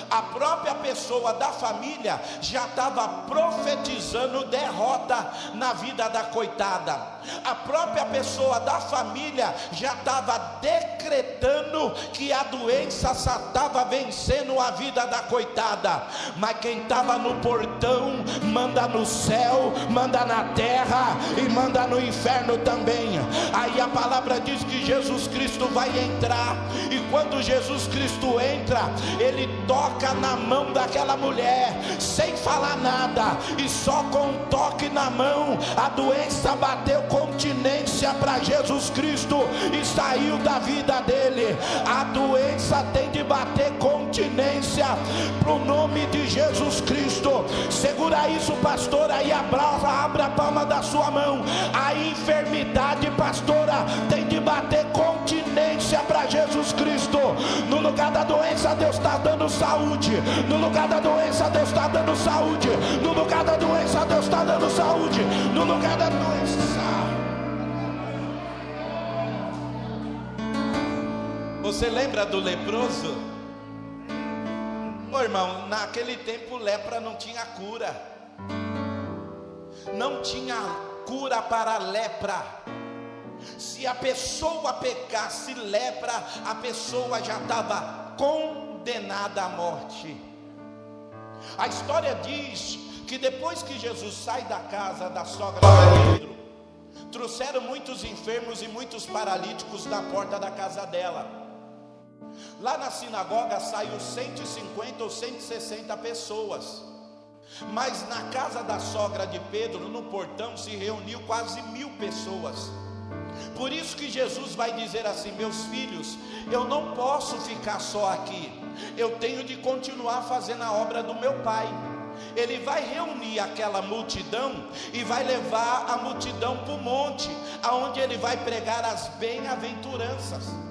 a própria pessoa da família já estava profetizando derrota na vida da coitada. A própria pessoa da família já estava decretando que a doença estava vencendo a vida da coitada. Mas quem estava no portão manda no céu, manda na terra e manda no inferno também. Aí a palavra diz que Jesus Cristo vai entrar, e quando Jesus Cristo entra, ele toca na mão daquela mulher, sem falar nada, e só com um toque na mão, a doença bateu continência para Jesus Cristo e saiu da vida dele. A doença tem bater continência para o nome de Jesus Cristo. Segura isso, pastor, aí abraça, a palma da sua mão. A enfermidade, pastora, tem de bater continência para Jesus Cristo. No lugar da doença, Deus está dando saúde. No lugar da doença, Deus está dando saúde. No lugar da doença, Deus está dando saúde. No lugar da doença. Você lembra do leproso? Ô irmão, naquele tempo lepra não tinha cura. Não tinha cura para lepra. Se a pessoa pegasse lepra, a pessoa já estava condenada à morte. A história diz que depois que Jesus sai da casa da sogra de Pedro, trouxeram muitos enfermos e muitos paralíticos na porta da casa dela. Lá na sinagoga saiu 150 ou 160 pessoas. Mas na casa da sogra de Pedro, no portão, se reuniu quase mil pessoas. Por isso que Jesus vai dizer assim: Meus filhos, eu não posso ficar só aqui eu tenho de continuar fazendo a obra do meu Pai. Ele vai reunir aquela multidão e vai levar a multidão para o monte, aonde ele vai pregar as bem-aventuranças.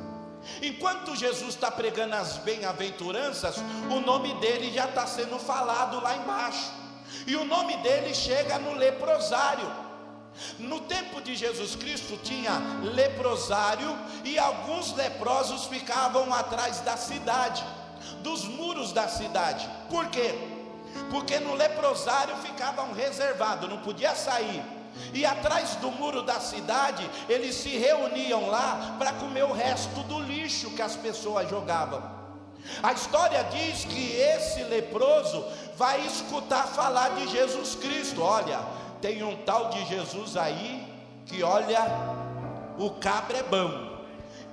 Enquanto Jesus está pregando as bem-aventuranças, o nome dele já está sendo falado lá embaixo, e o nome dele chega no leprosário. No tempo de Jesus Cristo tinha leprosário e alguns leprosos ficavam atrás da cidade dos muros da cidade. Por quê? Porque no leprosário ficavam reservados, não podia sair. E atrás do muro da cidade, eles se reuniam lá para comer o resto do lixo que as pessoas jogavam. A história diz que esse leproso vai escutar falar de Jesus Cristo. Olha, tem um tal de Jesus aí que olha, o cabra é bom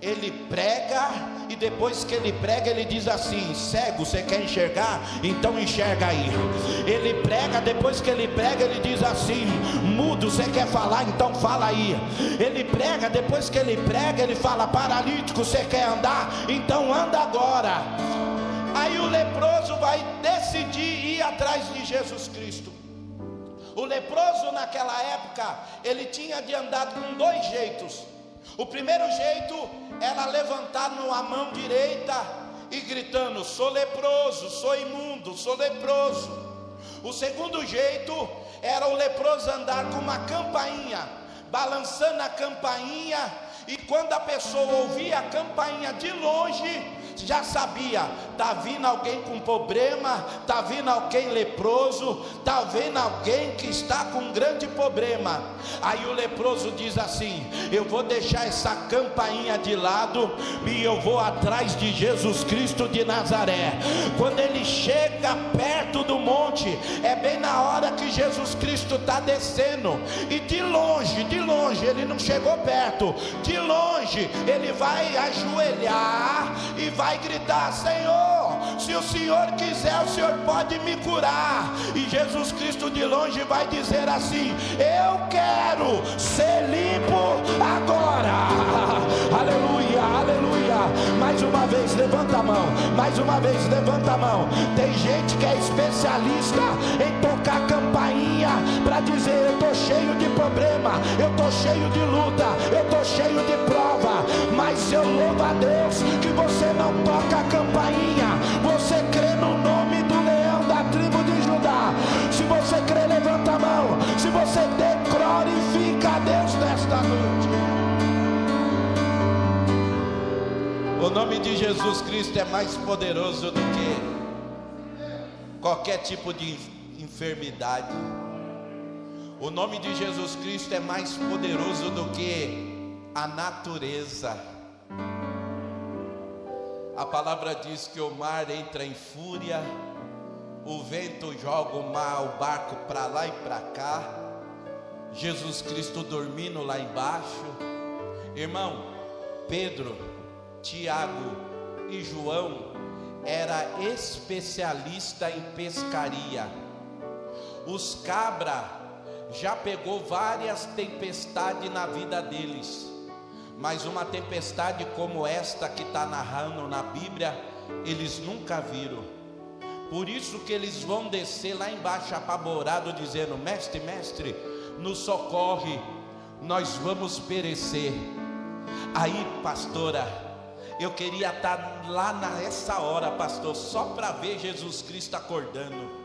ele prega e depois que ele prega, ele diz assim: cego, você quer enxergar? Então enxerga aí. Ele prega, depois que ele prega, ele diz assim: mudo, você quer falar? Então fala aí. Ele prega, depois que ele prega, ele fala: paralítico, você quer andar? Então anda agora. Aí o leproso vai decidir ir atrás de Jesus Cristo. O leproso naquela época, ele tinha de andar com dois jeitos o primeiro jeito era levantar a mão direita e gritando: sou leproso, sou imundo, sou leproso. O segundo jeito era o leproso andar com uma campainha, balançando a campainha, e quando a pessoa ouvia a campainha de longe, já sabia, está vindo alguém com problema, está vindo alguém leproso, está vindo alguém que está com um grande problema. Aí o leproso diz assim: Eu vou deixar essa campainha de lado e eu vou atrás de Jesus Cristo de Nazaré. Quando ele chega perto do monte, é bem na hora que Jesus Cristo está descendo, e de longe, de longe, ele não chegou perto, de longe, ele vai ajoelhar e vai vai gritar: Senhor, se o Senhor quiser, o Senhor pode me curar. E Jesus Cristo de longe vai dizer assim: Eu quero ser limpo agora. Aleluia, aleluia. Mais uma vez, levanta a mão. Mais uma vez, levanta a mão. Tem gente que é especialista em tocar campainha para dizer: Eu estou cheio de problema, eu estou cheio de luta, eu estou cheio de prova. Mas eu louvo a Deus que você não toca a campainha, você crê no nome do leão da tribo de Judá. Se você crê, levanta a mão. Se você der, glorifica a Deus nesta noite. O nome de Jesus Cristo é mais poderoso do que qualquer tipo de enfermidade. O nome de Jesus Cristo é mais poderoso do que a natureza. A palavra diz que o mar entra em fúria, o vento joga o mar, o barco para lá e para cá. Jesus Cristo dormindo lá embaixo. Irmão, Pedro, Tiago e João era especialista em pescaria. Os cabra já pegou várias tempestades na vida deles, mas uma tempestade como esta que está narrando na Bíblia, eles nunca viram. Por isso que eles vão descer lá embaixo apavorado, dizendo: Mestre, mestre, nos socorre, nós vamos perecer. Aí, pastora, eu queria estar lá nessa hora, pastor, só para ver Jesus Cristo acordando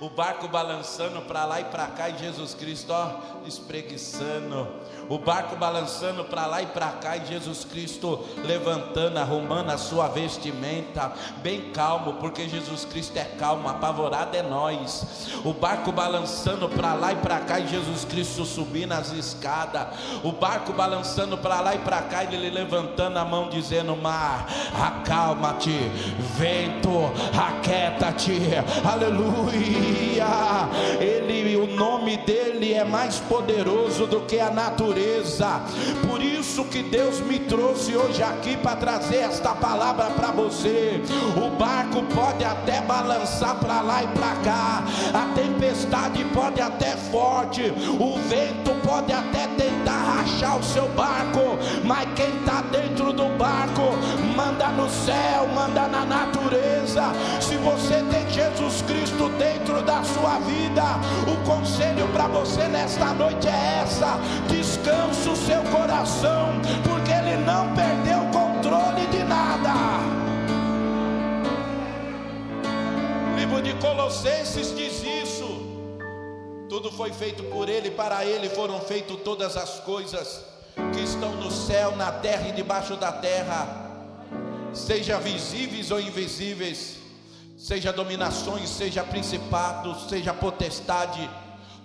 o barco balançando para lá e para cá e Jesus Cristo, ó, espreguiçando, o barco balançando para lá e para cá e Jesus Cristo levantando, arrumando a sua vestimenta, bem calmo, porque Jesus Cristo é calmo, apavorado é nós. O barco balançando para lá e para cá e Jesus Cristo subindo as escadas, o barco balançando para lá e para cá e ele levantando a mão dizendo: Mar, acalma-te, vento, aquieta-te, aleluia ele, o nome dele é mais poderoso do que a natureza. Por isso que Deus me trouxe hoje aqui para trazer esta palavra para você. O barco pode até balançar para lá e para cá, a tempestade pode até forte, o vento pode até tentar rachar o seu barco, mas quem está dentro do barco manda no céu, manda na natureza. Se você tem Jesus Cristo dentro da sua vida. O conselho para você nesta noite é essa: descanse o seu coração, porque ele não perdeu o controle de nada. O livro de Colossenses diz isso. Tudo foi feito por ele, para ele foram feitas todas as coisas que estão no céu, na terra e debaixo da terra, seja visíveis ou invisíveis seja dominações, seja principados, seja potestade,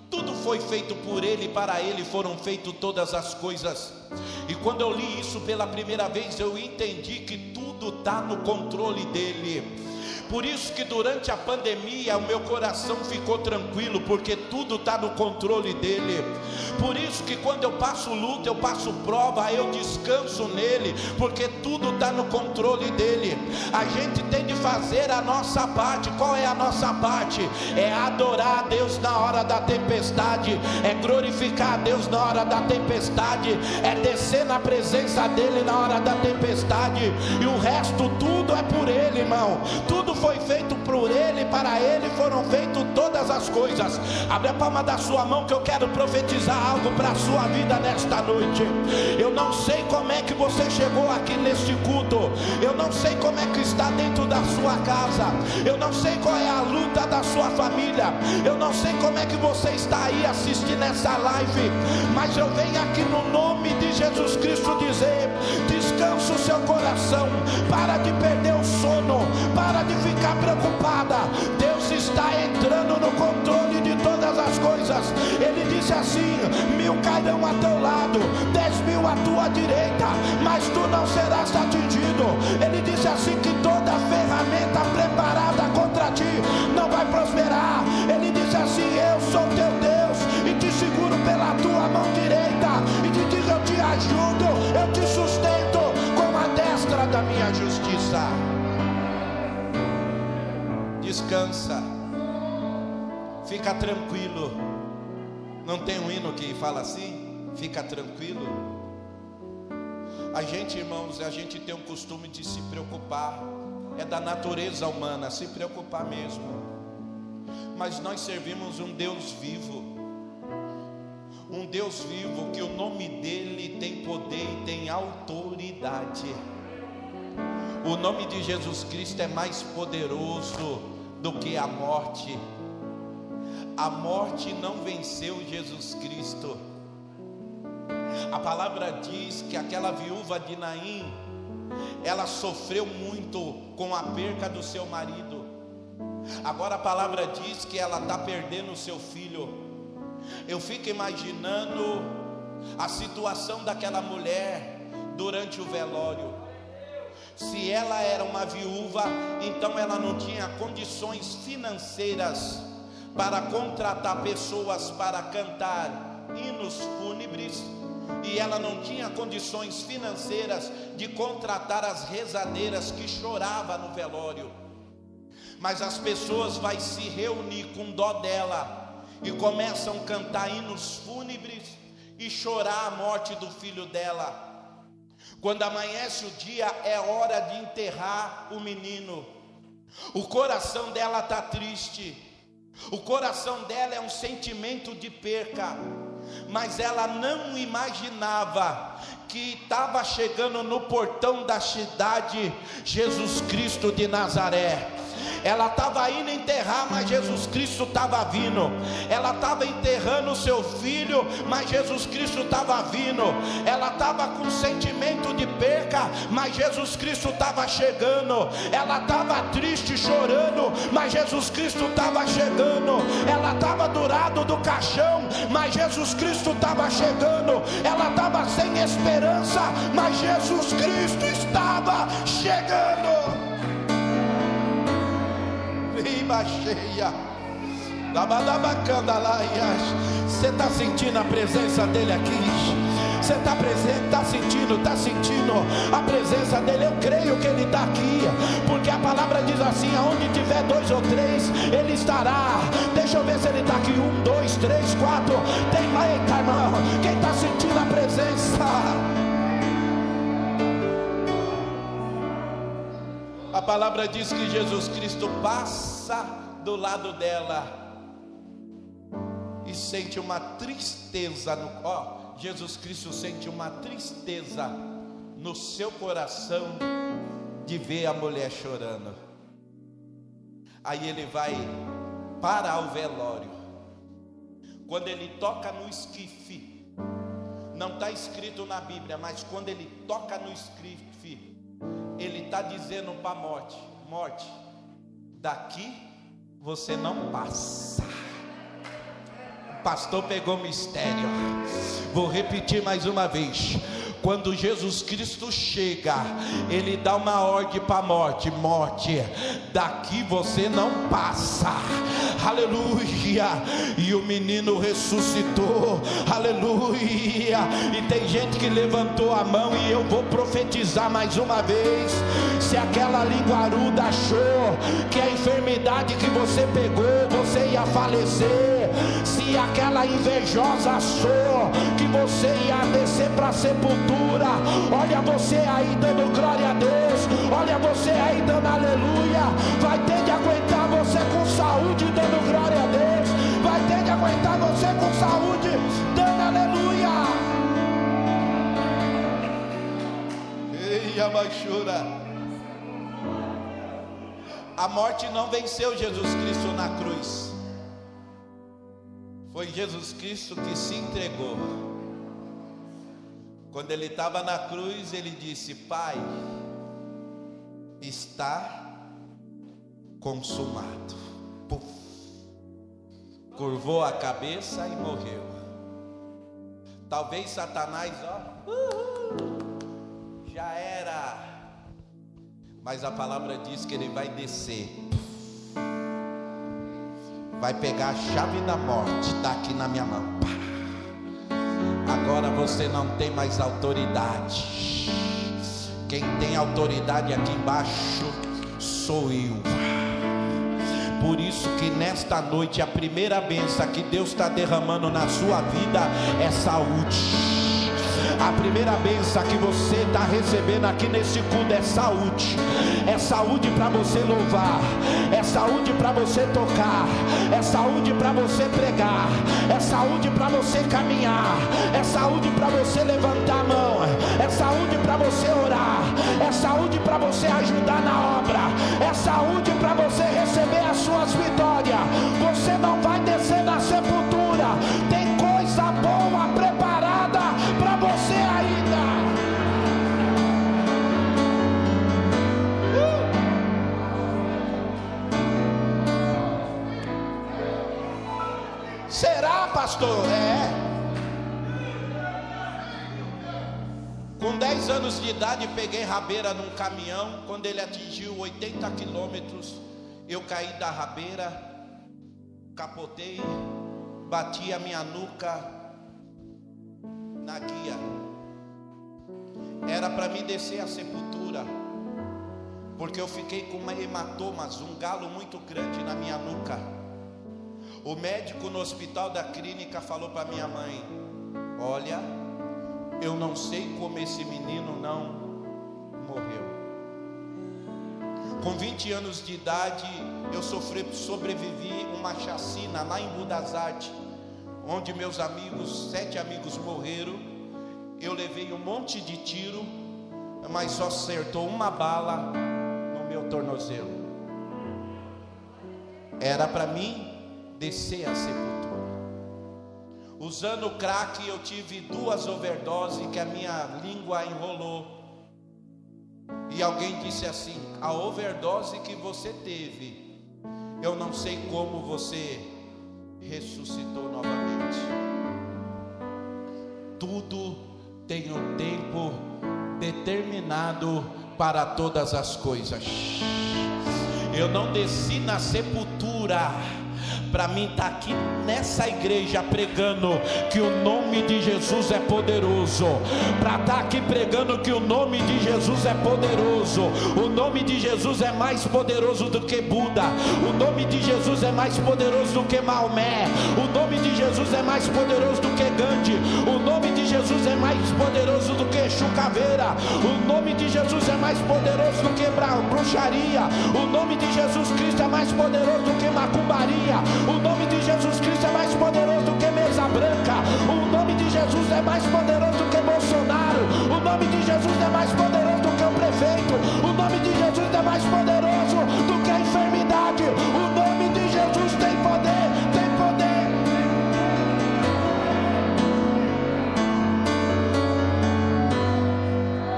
tudo foi feito por Ele, para Ele foram feitas todas as coisas. E quando eu li isso pela primeira vez, eu entendi que tudo está no controle dEle. Por isso que durante a pandemia o meu coração ficou tranquilo, porque tudo está no controle dele. Por isso que quando eu passo luta, eu passo prova, eu descanso nele, porque tudo está no controle dele. A gente tem de fazer a nossa parte. Qual é a nossa parte? É adorar a Deus na hora da tempestade, é glorificar a Deus na hora da tempestade, é descer na presença dele na hora da tempestade, e o resto tudo é por ele, irmão. Tudo foi feito por Ele, para Ele foram feitas todas as coisas. Abre a palma da sua mão que eu quero profetizar algo para a sua vida nesta noite. Eu não sei como é que você chegou aqui neste culto. Eu não sei como é que está dentro da sua casa. Eu não sei qual é a luta da sua família. Eu não sei como é que você está aí assistindo essa live. Mas eu venho aqui no nome de Jesus Cristo dizer: descansa o seu coração. Para de perder o sono. Para de ficar preocupada. Deus está entrando no controle de todas as coisas. Ele disse assim: mil cairão a teu lado, dez mil à tua direita, mas tu não serás atingido. Ele disse assim: que toda ferramenta preparada contra ti não vai prosperar. Ele disse assim: eu sou teu Deus e te seguro pela tua mão direita e te digo: eu te ajudo, eu te sustento com a destra da minha justiça descansa, fica tranquilo. Não tem um hino que fala assim? Fica tranquilo. A gente, irmãos, a gente tem um costume de se preocupar, é da natureza humana se preocupar mesmo. Mas nós servimos um Deus vivo, um Deus vivo que o nome dele tem poder e tem autoridade. O nome de Jesus Cristo é mais poderoso do que a morte. A morte não venceu Jesus Cristo. A palavra diz que aquela viúva de Naim, ela sofreu muito com a perca do seu marido. Agora a palavra diz que ela está perdendo o seu filho. Eu fico imaginando a situação daquela mulher durante o velório. Se ela era uma viúva, então ela não tinha condições financeiras para contratar pessoas para cantar hinos fúnebres, e ela não tinha condições financeiras de contratar as rezadeiras que chorava no velório. Mas as pessoas vai se reunir com dó dela e começam a cantar hinos fúnebres e chorar a morte do filho dela. Quando amanhece o dia, é hora de enterrar o menino. O coração dela está triste. O coração dela é um sentimento de perca. Mas ela não imaginava que estava chegando no portão da cidade Jesus Cristo de Nazaré. Ela estava indo enterrar, mas Jesus Cristo estava vindo. Ela estava enterrando o seu filho, mas Jesus Cristo estava vindo. Ela estava com sentimento de perca, mas Jesus Cristo estava chegando. Ela estava triste, chorando, mas Jesus Cristo estava chegando. Ela estava do lado do caixão, mas Jesus Cristo estava chegando. Ela estava sem esperança, mas Jesus Cristo estava chegando riba cheia. Você está sentindo a presença dele aqui? Você está presente, está sentindo, está sentindo a presença dele. Eu creio que ele está aqui, porque a palavra diz assim: aonde tiver dois ou três, ele estará. Deixa eu ver se ele está aqui. Um, dois, três, quatro. Tem mais, irmão. Quem está sentindo a presença? A palavra diz que Jesus Cristo passa do lado dela e sente uma tristeza no ó, Jesus Cristo sente uma tristeza no seu coração de ver a mulher chorando. Aí ele vai para o velório. Quando ele toca no esquife, não está escrito na Bíblia, mas quando ele toca no esquife, ele está dizendo para a morte: morte, daqui você não passa. O pastor pegou mistério. Vou repetir mais uma vez. Quando Jesus Cristo chega, ele dá uma ordem para a morte: morte, daqui você não passa. Aleluia! E o menino ressuscitou. Aleluia! E tem gente que levantou a mão e eu vou profetizar mais uma vez. Se aquela linguaruda achou que a enfermidade que você pegou, você ia falecer. Se aquela invejosa achou que você ia descer para a sepultura Olha você aí dando glória a Deus. Olha você aí dando aleluia. Vai ter de aguentar você com saúde dando glória a Deus. Vai ter de aguentar você com saúde dando aleluia. Ei, abaixura. A morte não venceu Jesus Cristo na cruz. Foi Jesus Cristo que se entregou. Quando ele estava na cruz, ele disse: Pai, está consumado. Puf. Curvou a cabeça e morreu. Talvez Satanás, ó, uh, já era. Mas a palavra diz que ele vai descer. Vai pegar a chave da morte, está aqui na minha mão. Agora você não tem mais autoridade. Quem tem autoridade aqui embaixo sou eu. Por isso que nesta noite a primeira benção que Deus está derramando na sua vida é saúde. A primeira benção que você está recebendo aqui nesse culto é saúde. É saúde para você louvar. É saúde para você tocar. É saúde para você pregar. É saúde para você caminhar. É saúde para você levantar a mão. É saúde para você orar. É saúde para você ajudar na obra. É saúde para você receber as suas vitórias. Você não vai descer da sepultura. Tem você ainda. Uh! Será, pastor? É. Com 10 anos de idade, peguei rabeira num caminhão. Quando ele atingiu 80 quilômetros, eu caí da rabeira, capotei, bati a minha nuca na guia. Era para mim descer a sepultura, porque eu fiquei com uma hematomas, um galo muito grande na minha nuca. O médico no hospital da clínica falou para minha mãe: Olha, eu não sei como esse menino não morreu. Com 20 anos de idade, eu sofri, sobrevivi uma chacina lá em Budazarte, onde meus amigos, sete amigos morreram. Eu levei um monte de tiro, mas só acertou uma bala no meu tornozelo. Era para mim descer a sepultura. Usando crack, eu tive duas overdoses que a minha língua enrolou. E alguém disse assim: a overdose que você teve, eu não sei como você ressuscitou novamente. Tudo tem um tempo determinado para todas as coisas. Eu não desci na sepultura para mim estar tá aqui nessa igreja pregando que o nome de Jesus é poderoso, para estar tá aqui pregando que o nome de Jesus é poderoso, o nome de Jesus é mais poderoso do que Buda, o nome de Jesus é mais poderoso do que Maomé, o nome de Jesus é mais poderoso do que Gandhi, o nome de Jesus é mais poderoso do que Chucaveira, o nome de Jesus é mais poderoso do que bruxaria, o nome de Jesus Cristo é mais poderoso do que macumbaria, o nome de Jesus Cristo é mais poderoso do que mesa branca. O nome de Jesus é mais poderoso do que Bolsonaro. O nome de Jesus é mais poderoso do que o prefeito. O nome de Jesus é mais poderoso do que a enfermidade. O nome de Jesus tem poder, tem poder.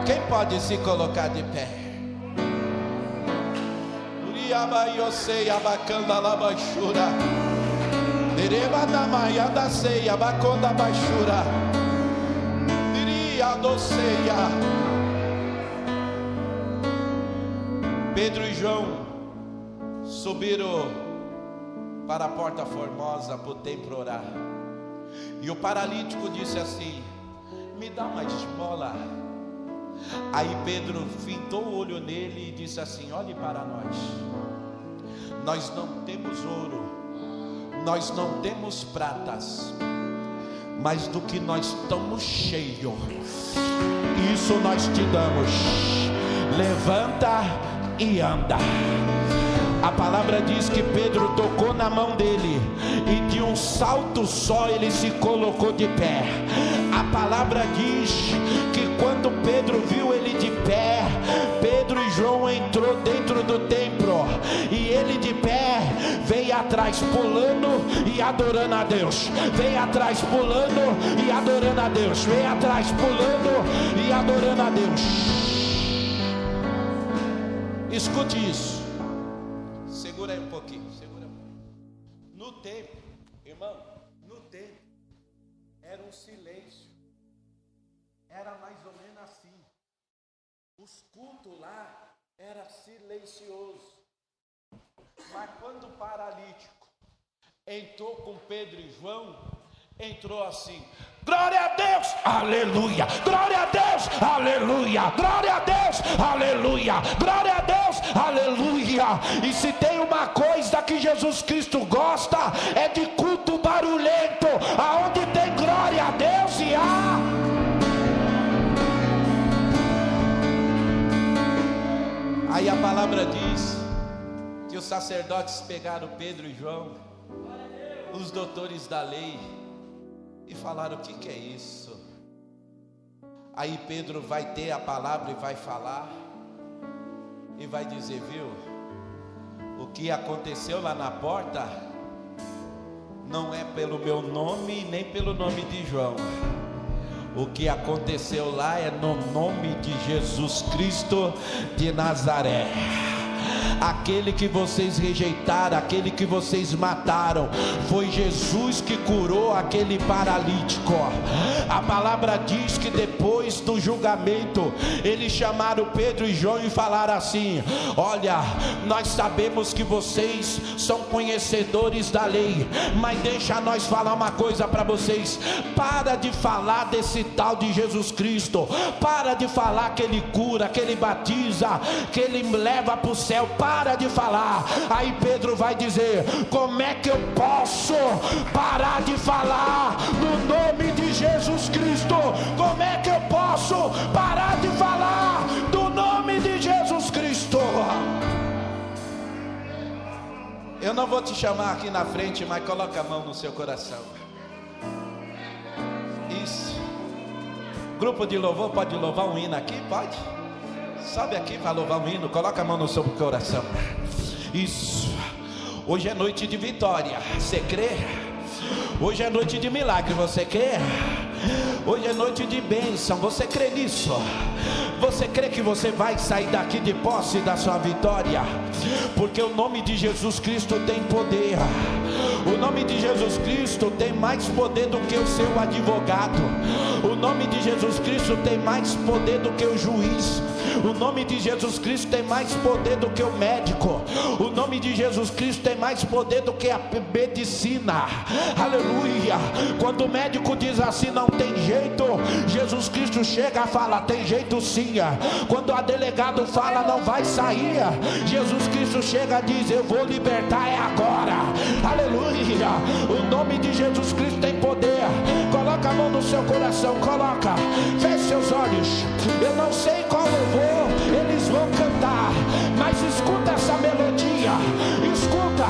Quem pode se colocar de pé? Uriabaiosei abacanda labachura. Dereba da maia da ceia, baconda baixura. Diria doceia. Pedro e João subiram para a porta formosa para o templo orar. E o paralítico disse assim: Me dá uma esmola. Aí Pedro fintou o olho nele e disse assim: Olhe para nós. Nós não temos ouro nós não temos pratas, mas do que nós estamos cheios, isso nós te damos. Levanta e anda. A palavra diz que Pedro tocou na mão dele e de um salto só ele se colocou de pé. A palavra diz que quando Pedro viu ele de pé, Pedro e João entrou dentro do templo e ele de pé veio atrás pulando e adorando a Deus. Veio atrás pulando e adorando a Deus. Veio atrás pulando e adorando a Deus. Escute isso. Segura aí um pouquinho, segura. No tempo, irmão, Era mais ou menos assim. Os cultos lá era silencioso. Mas quando o paralítico entrou com Pedro e João, entrou assim: Glória a Deus, aleluia. Glória a Deus, aleluia. Glória a Deus, aleluia. Glória a Deus, aleluia. E se tem uma coisa que Jesus Cristo gosta, é de culto barulhento, aonde tem glória a Deus e há. Aí a palavra diz que os sacerdotes pegaram Pedro e João, os doutores da lei, e falaram: O que, que é isso? Aí Pedro vai ter a palavra e vai falar, e vai dizer: Viu, o que aconteceu lá na porta, não é pelo meu nome, nem pelo nome de João. O que aconteceu lá é no nome de Jesus Cristo de Nazaré. Aquele que vocês rejeitaram, aquele que vocês mataram, foi Jesus que curou aquele paralítico. A palavra diz que depois do julgamento, eles chamaram Pedro e João e falaram assim: Olha, nós sabemos que vocês são conhecedores da lei, mas deixa nós falar uma coisa para vocês: para de falar desse tal de Jesus Cristo, para de falar que ele cura, que ele batiza, que ele leva para o céu, para de falar. Aí Pedro vai dizer: Como é que eu posso parar de falar no nome de Jesus Cristo? Como é que eu posso parar de falar do nome de Jesus Cristo? Eu não vou te chamar aqui na frente, mas coloca a mão no seu coração. Isso. Grupo de louvor pode louvar um hino aqui? Pode? Sobe aqui para louvar um hino. Coloca a mão no seu coração. Isso. Hoje é noite de vitória. Você crê? Hoje é noite de milagre. Você crê? Hoje é noite de bênção. Você crê nisso? Você crê que você vai sair daqui de posse da sua vitória? Porque o nome de Jesus Cristo tem poder. O nome de Jesus Cristo tem mais poder do que o seu advogado. O nome de Jesus Cristo tem mais poder do que o juiz. O nome de Jesus Cristo tem mais poder do que o médico. O nome de Jesus Cristo tem mais poder do que a medicina. Aleluia. Quando o médico diz assim, não tem jeito, Jesus Cristo chega e fala: tem jeito sim. Quando a delegado fala, não vai sair, Jesus Cristo chega e diz: eu vou libertar, é agora. Aleluia. O nome de Jesus Cristo tem poder. Coloca a mão no seu coração, coloca. Feche seus olhos. Eu não sei qual louvor eles vão cantar, mas escuta essa melodia. Escuta,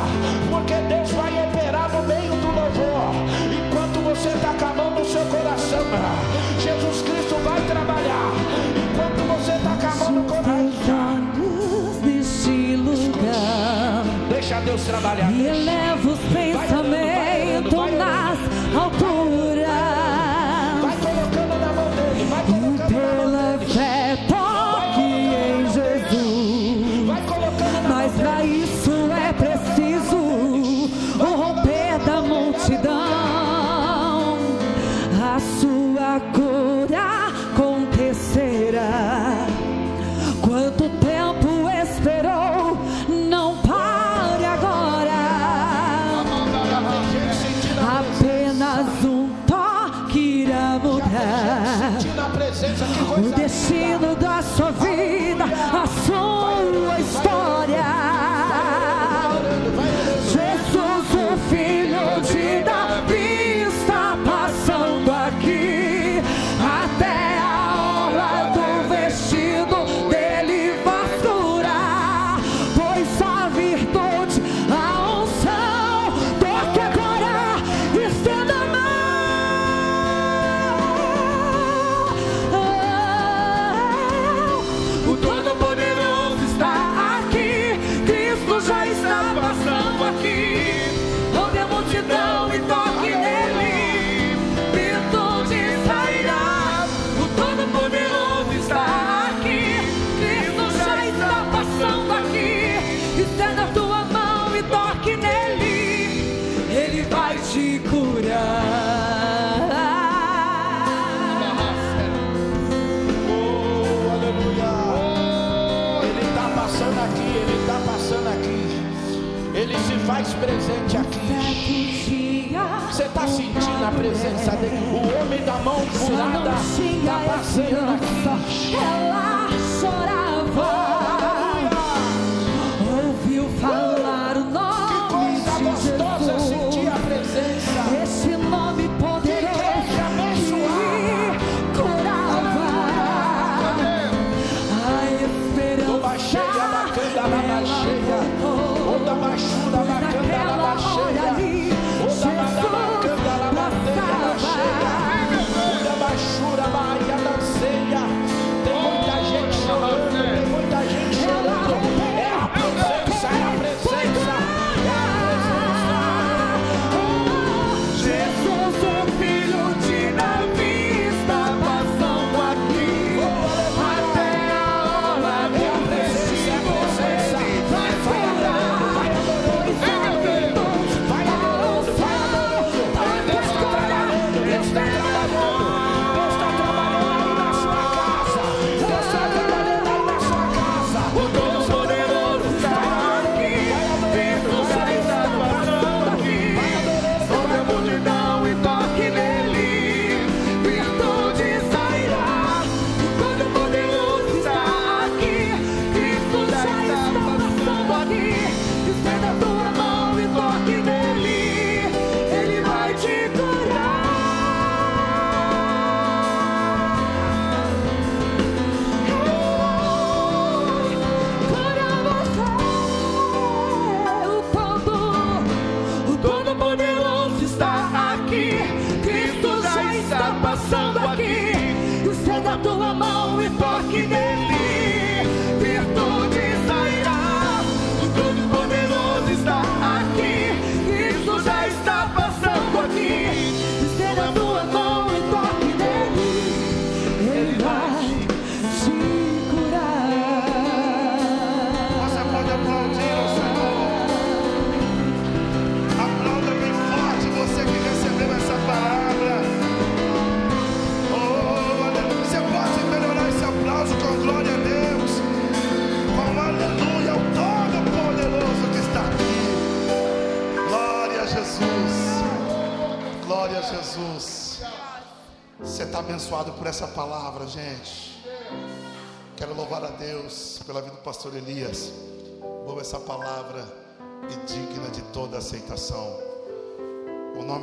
porque Deus vai operar no meio do louvor. Enquanto você está com a mão no seu coração, Jesus Cristo vai trabalhar. Enquanto você está com a mão no coração. Deixa Deus trabalhar. Deixa. A sua homem da mão furada está passando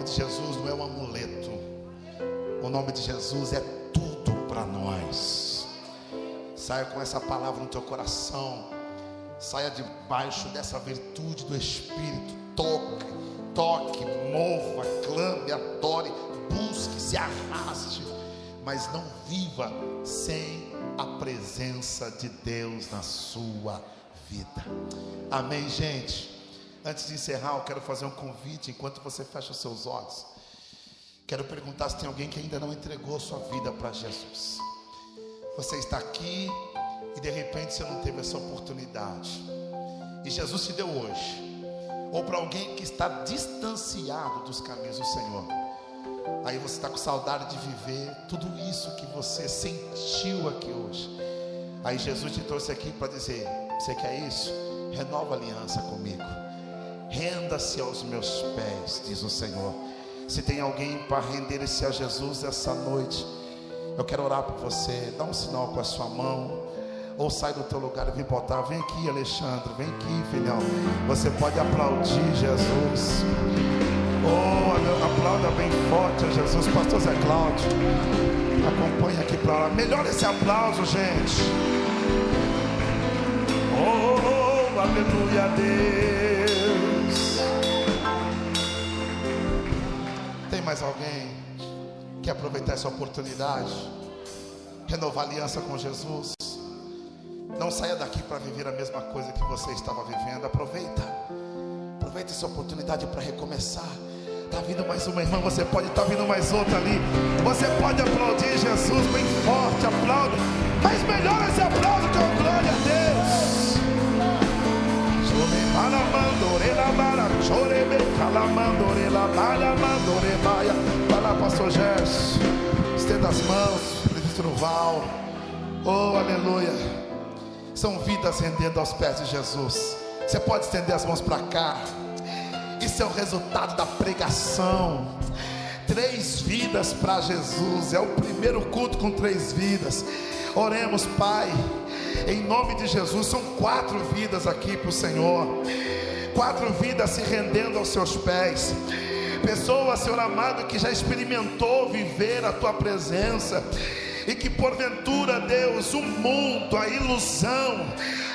nome de Jesus não é um amuleto. O nome de Jesus é tudo para nós. Saia com essa palavra no teu coração. Saia debaixo dessa virtude do Espírito. Toque, toque, mova, clame, adore, busque, se arraste. Mas não viva sem a presença de Deus na sua vida. Amém, gente? Antes de encerrar, eu quero fazer um convite enquanto você fecha os seus olhos. Quero perguntar se tem alguém que ainda não entregou sua vida para Jesus. Você está aqui e de repente você não teve essa oportunidade. E Jesus te deu hoje. Ou para alguém que está distanciado dos caminhos do Senhor. Aí você está com saudade de viver tudo isso que você sentiu aqui hoje. Aí Jesus te trouxe aqui para dizer: Você quer isso? Renova a aliança comigo. Renda-se aos meus pés, diz o Senhor. Se tem alguém para render-se a Jesus essa noite, eu quero orar por você. Dá um sinal com a sua mão. Ou sai do teu lugar e vem botar. Vem aqui, Alexandre. Vem aqui, filhão. Você pode aplaudir Jesus. Oh, aplauda bem forte a Jesus. Pastor Zé Cláudio. Acompanha aqui para lá. Melhor esse aplauso, gente. Oh, aleluia a Deus. Mais alguém que aproveitar essa oportunidade? Renovar aliança com Jesus. Não saia daqui para viver a mesma coisa que você estava vivendo. Aproveita. Aproveita essa oportunidade para recomeçar. Está vindo mais uma irmã, você pode estar tá vindo mais outra ali. Você pode aplaudir Jesus bem forte, aplaude. Mas melhor esse aplauso que a glória a Deus. Fala, pastor Gerson. Estenda as mãos, ministro Val. Oh, aleluia. São vidas rendendo aos pés de Jesus. Você pode estender as mãos para cá. Isso é o resultado da pregação. Três vidas para Jesus. É o primeiro culto com três vidas. Oremos, Pai. Em nome de Jesus, são quatro vidas aqui para o Senhor. Quatro vidas se rendendo aos seus pés. Pessoa, Senhor amado, que já experimentou viver a tua presença e que porventura, Deus, o mundo, a ilusão,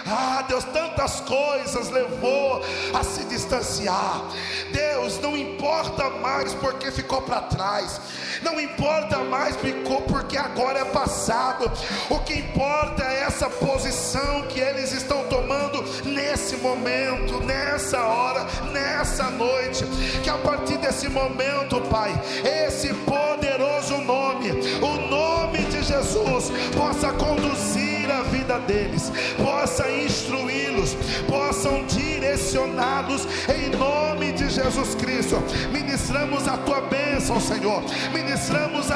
ah, Deus, tantas coisas levou a se distanciar. Deus, não importa mais porque ficou para trás. Não importa mais ficou porque agora é passado. O que importa é essa posição que eles estão tomando nesse momento, nessa hora, nessa noite. Que a partir desse momento, Pai, esse poderoso nome, o nome de Jesus, possa conduzir a vida deles, possa instruí-los, possam direcioná-los em nome de Jesus Cristo. Ministramos a tua bênção, Senhor. Ministramos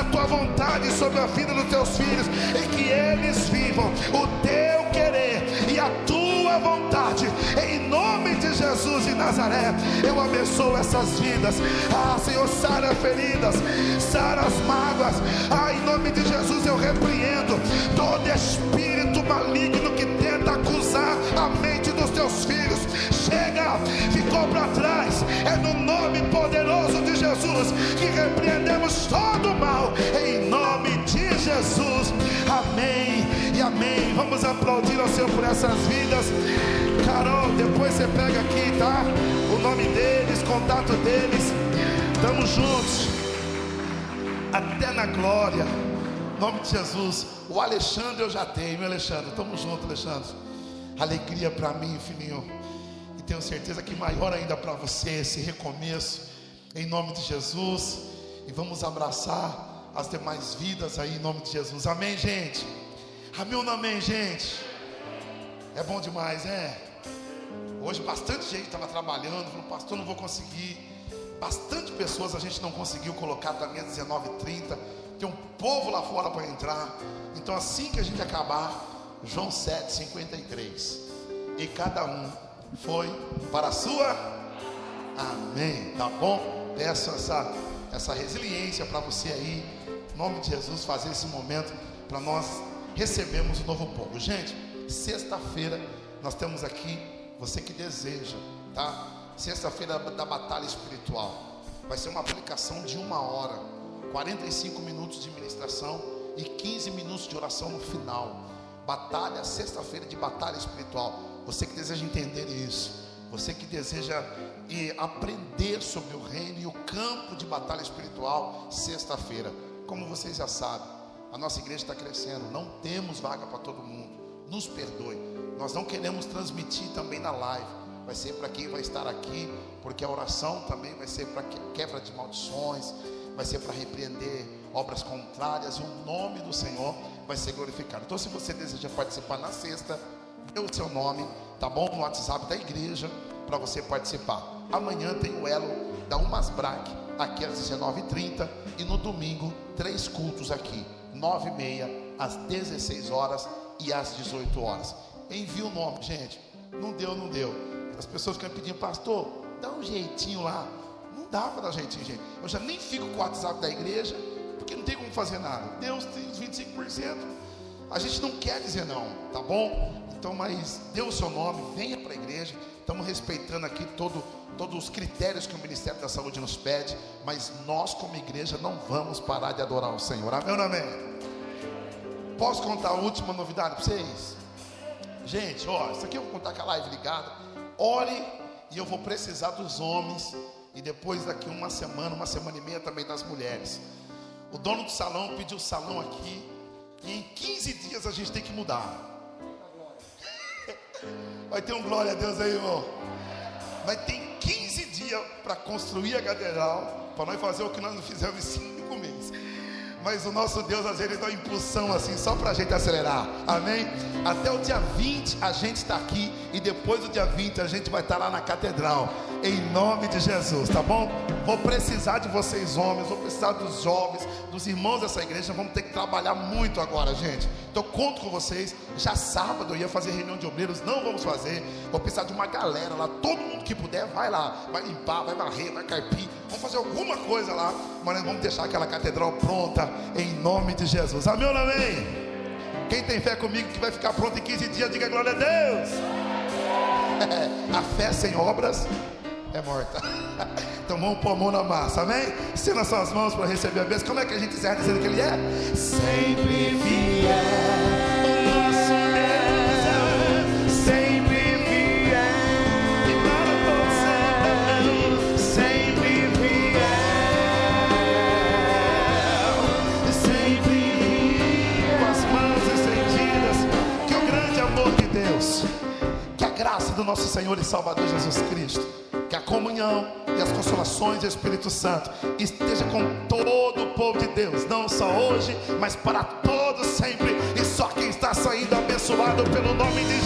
a tua vontade sobre a vida dos teus filhos e que eles vivam o teu querer e a tua vontade em nome de Jesus de Nazaré. Eu abençoo essas vidas. Ah, Senhor, sara feridas, sara as mágoas. Ah, em nome de Jesus eu repreendo todo espírito maligno que tenta acusar a mente dos teus filhos. Chega, ficou para trás. É no nome poderoso de Jesus que repreendemos todo o mal. Em nome de Jesus. Amém e amém. Vamos aplaudir ao Senhor por essas vidas. Carol, depois você pega aqui, tá? O nome deles, contato deles. Estamos juntos. Até na glória. Em nome de Jesus. O Alexandre eu já tenho, meu Alexandre. Estamos juntos, Alexandre. Alegria para mim, filhinho. E tenho certeza que maior ainda para você esse recomeço. Em nome de Jesus. E vamos abraçar as demais vidas aí em nome de Jesus. Amém, gente. Amém ou não amém, gente? É bom demais, é? Hoje bastante gente estava trabalhando, falou, pastor, não vou conseguir. Bastante pessoas a gente não conseguiu colocar também às 19h30. Tem um povo lá fora para entrar. Então assim que a gente acabar, João 7, 53. E cada um foi para a sua. Amém. Tá bom? Peço essa essa resiliência para você aí, em nome de Jesus, fazer esse momento para nós recebermos o novo povo. Gente, sexta-feira nós temos aqui, você que deseja, tá? Sexta-feira da batalha espiritual. Vai ser uma aplicação de uma hora, 45 minutos de ministração e 15 minutos de oração no final. Batalha, sexta-feira de batalha espiritual. Você que deseja entender isso, você que deseja e aprender sobre o reino e o campo de batalha espiritual, sexta-feira. Como vocês já sabem, a nossa igreja está crescendo, não temos vaga para todo mundo. Nos perdoe. Nós não queremos transmitir também na live. Vai ser para quem vai estar aqui, porque a oração também vai ser para quebra de maldições, vai ser para repreender obras contrárias e o nome do Senhor vai ser glorificado. Então, se você deseja participar na sexta, o seu nome, tá bom? No WhatsApp da igreja para você participar. Amanhã tem o elo da Umasbrac, aqui às 19h30. E no domingo, três cultos aqui, 9h30, às 16 horas e às 18 horas. Envia o nome, gente. Não deu, não deu. As pessoas ficam pedindo, pastor, dá um jeitinho lá. Não dá para dar jeitinho, gente. Eu já nem fico com o WhatsApp da igreja, porque não tem como fazer nada. Deus tem os 25%. A gente não quer dizer não, tá bom? Então, mas dê o seu nome, venha para a igreja. Estamos respeitando aqui todo todos os critérios que o Ministério da Saúde nos pede, mas nós, como igreja, não vamos parar de adorar o Senhor. Amém ou amém? Posso contar a última novidade para vocês? Gente, ó, isso aqui eu vou contar com a live ligada. Ore e eu vou precisar dos homens. E depois daqui uma semana, uma semana e meia também das mulheres. O dono do salão pediu o salão aqui. E em 15 dias a gente tem que mudar. Vai ter um glória a Deus aí, irmão. Vai ter 15 dias para construir a catedral, para nós fazer o que nós não fizemos em cinco meses. Mas o nosso Deus, às vezes, dá uma impulsão assim, só para a gente acelerar. Amém? Até o dia 20 a gente está aqui. E depois do dia 20 a gente vai estar tá lá na catedral. Em nome de Jesus, tá bom? Vou precisar de vocês, homens. Vou precisar dos jovens, dos irmãos dessa igreja. Vamos ter que trabalhar muito agora, gente. Então, conto com vocês. Já sábado eu ia fazer reunião de obreiros. Não vamos fazer. Vou precisar de uma galera lá. Todo mundo que puder, vai lá. Vai limpar, vai varrer, vai carpir. Vamos fazer alguma coisa lá. Mas vamos deixar aquela catedral pronta em nome de Jesus. Amém ou amém? Quem tem fé comigo que vai ficar pronto em 15 dias, diga glória a Deus. a fé sem obras é morta. Então vamos pôr a mão na massa, amém? Estenda suas mãos para receber a bênção. Como é que a gente encerra dizendo que Ele é? Sempre fiel. do nosso Senhor e Salvador Jesus Cristo, que a comunhão e as consolações do Espírito Santo esteja com todo o povo de Deus, não só hoje, mas para todos sempre. E só quem está saindo abençoado pelo nome de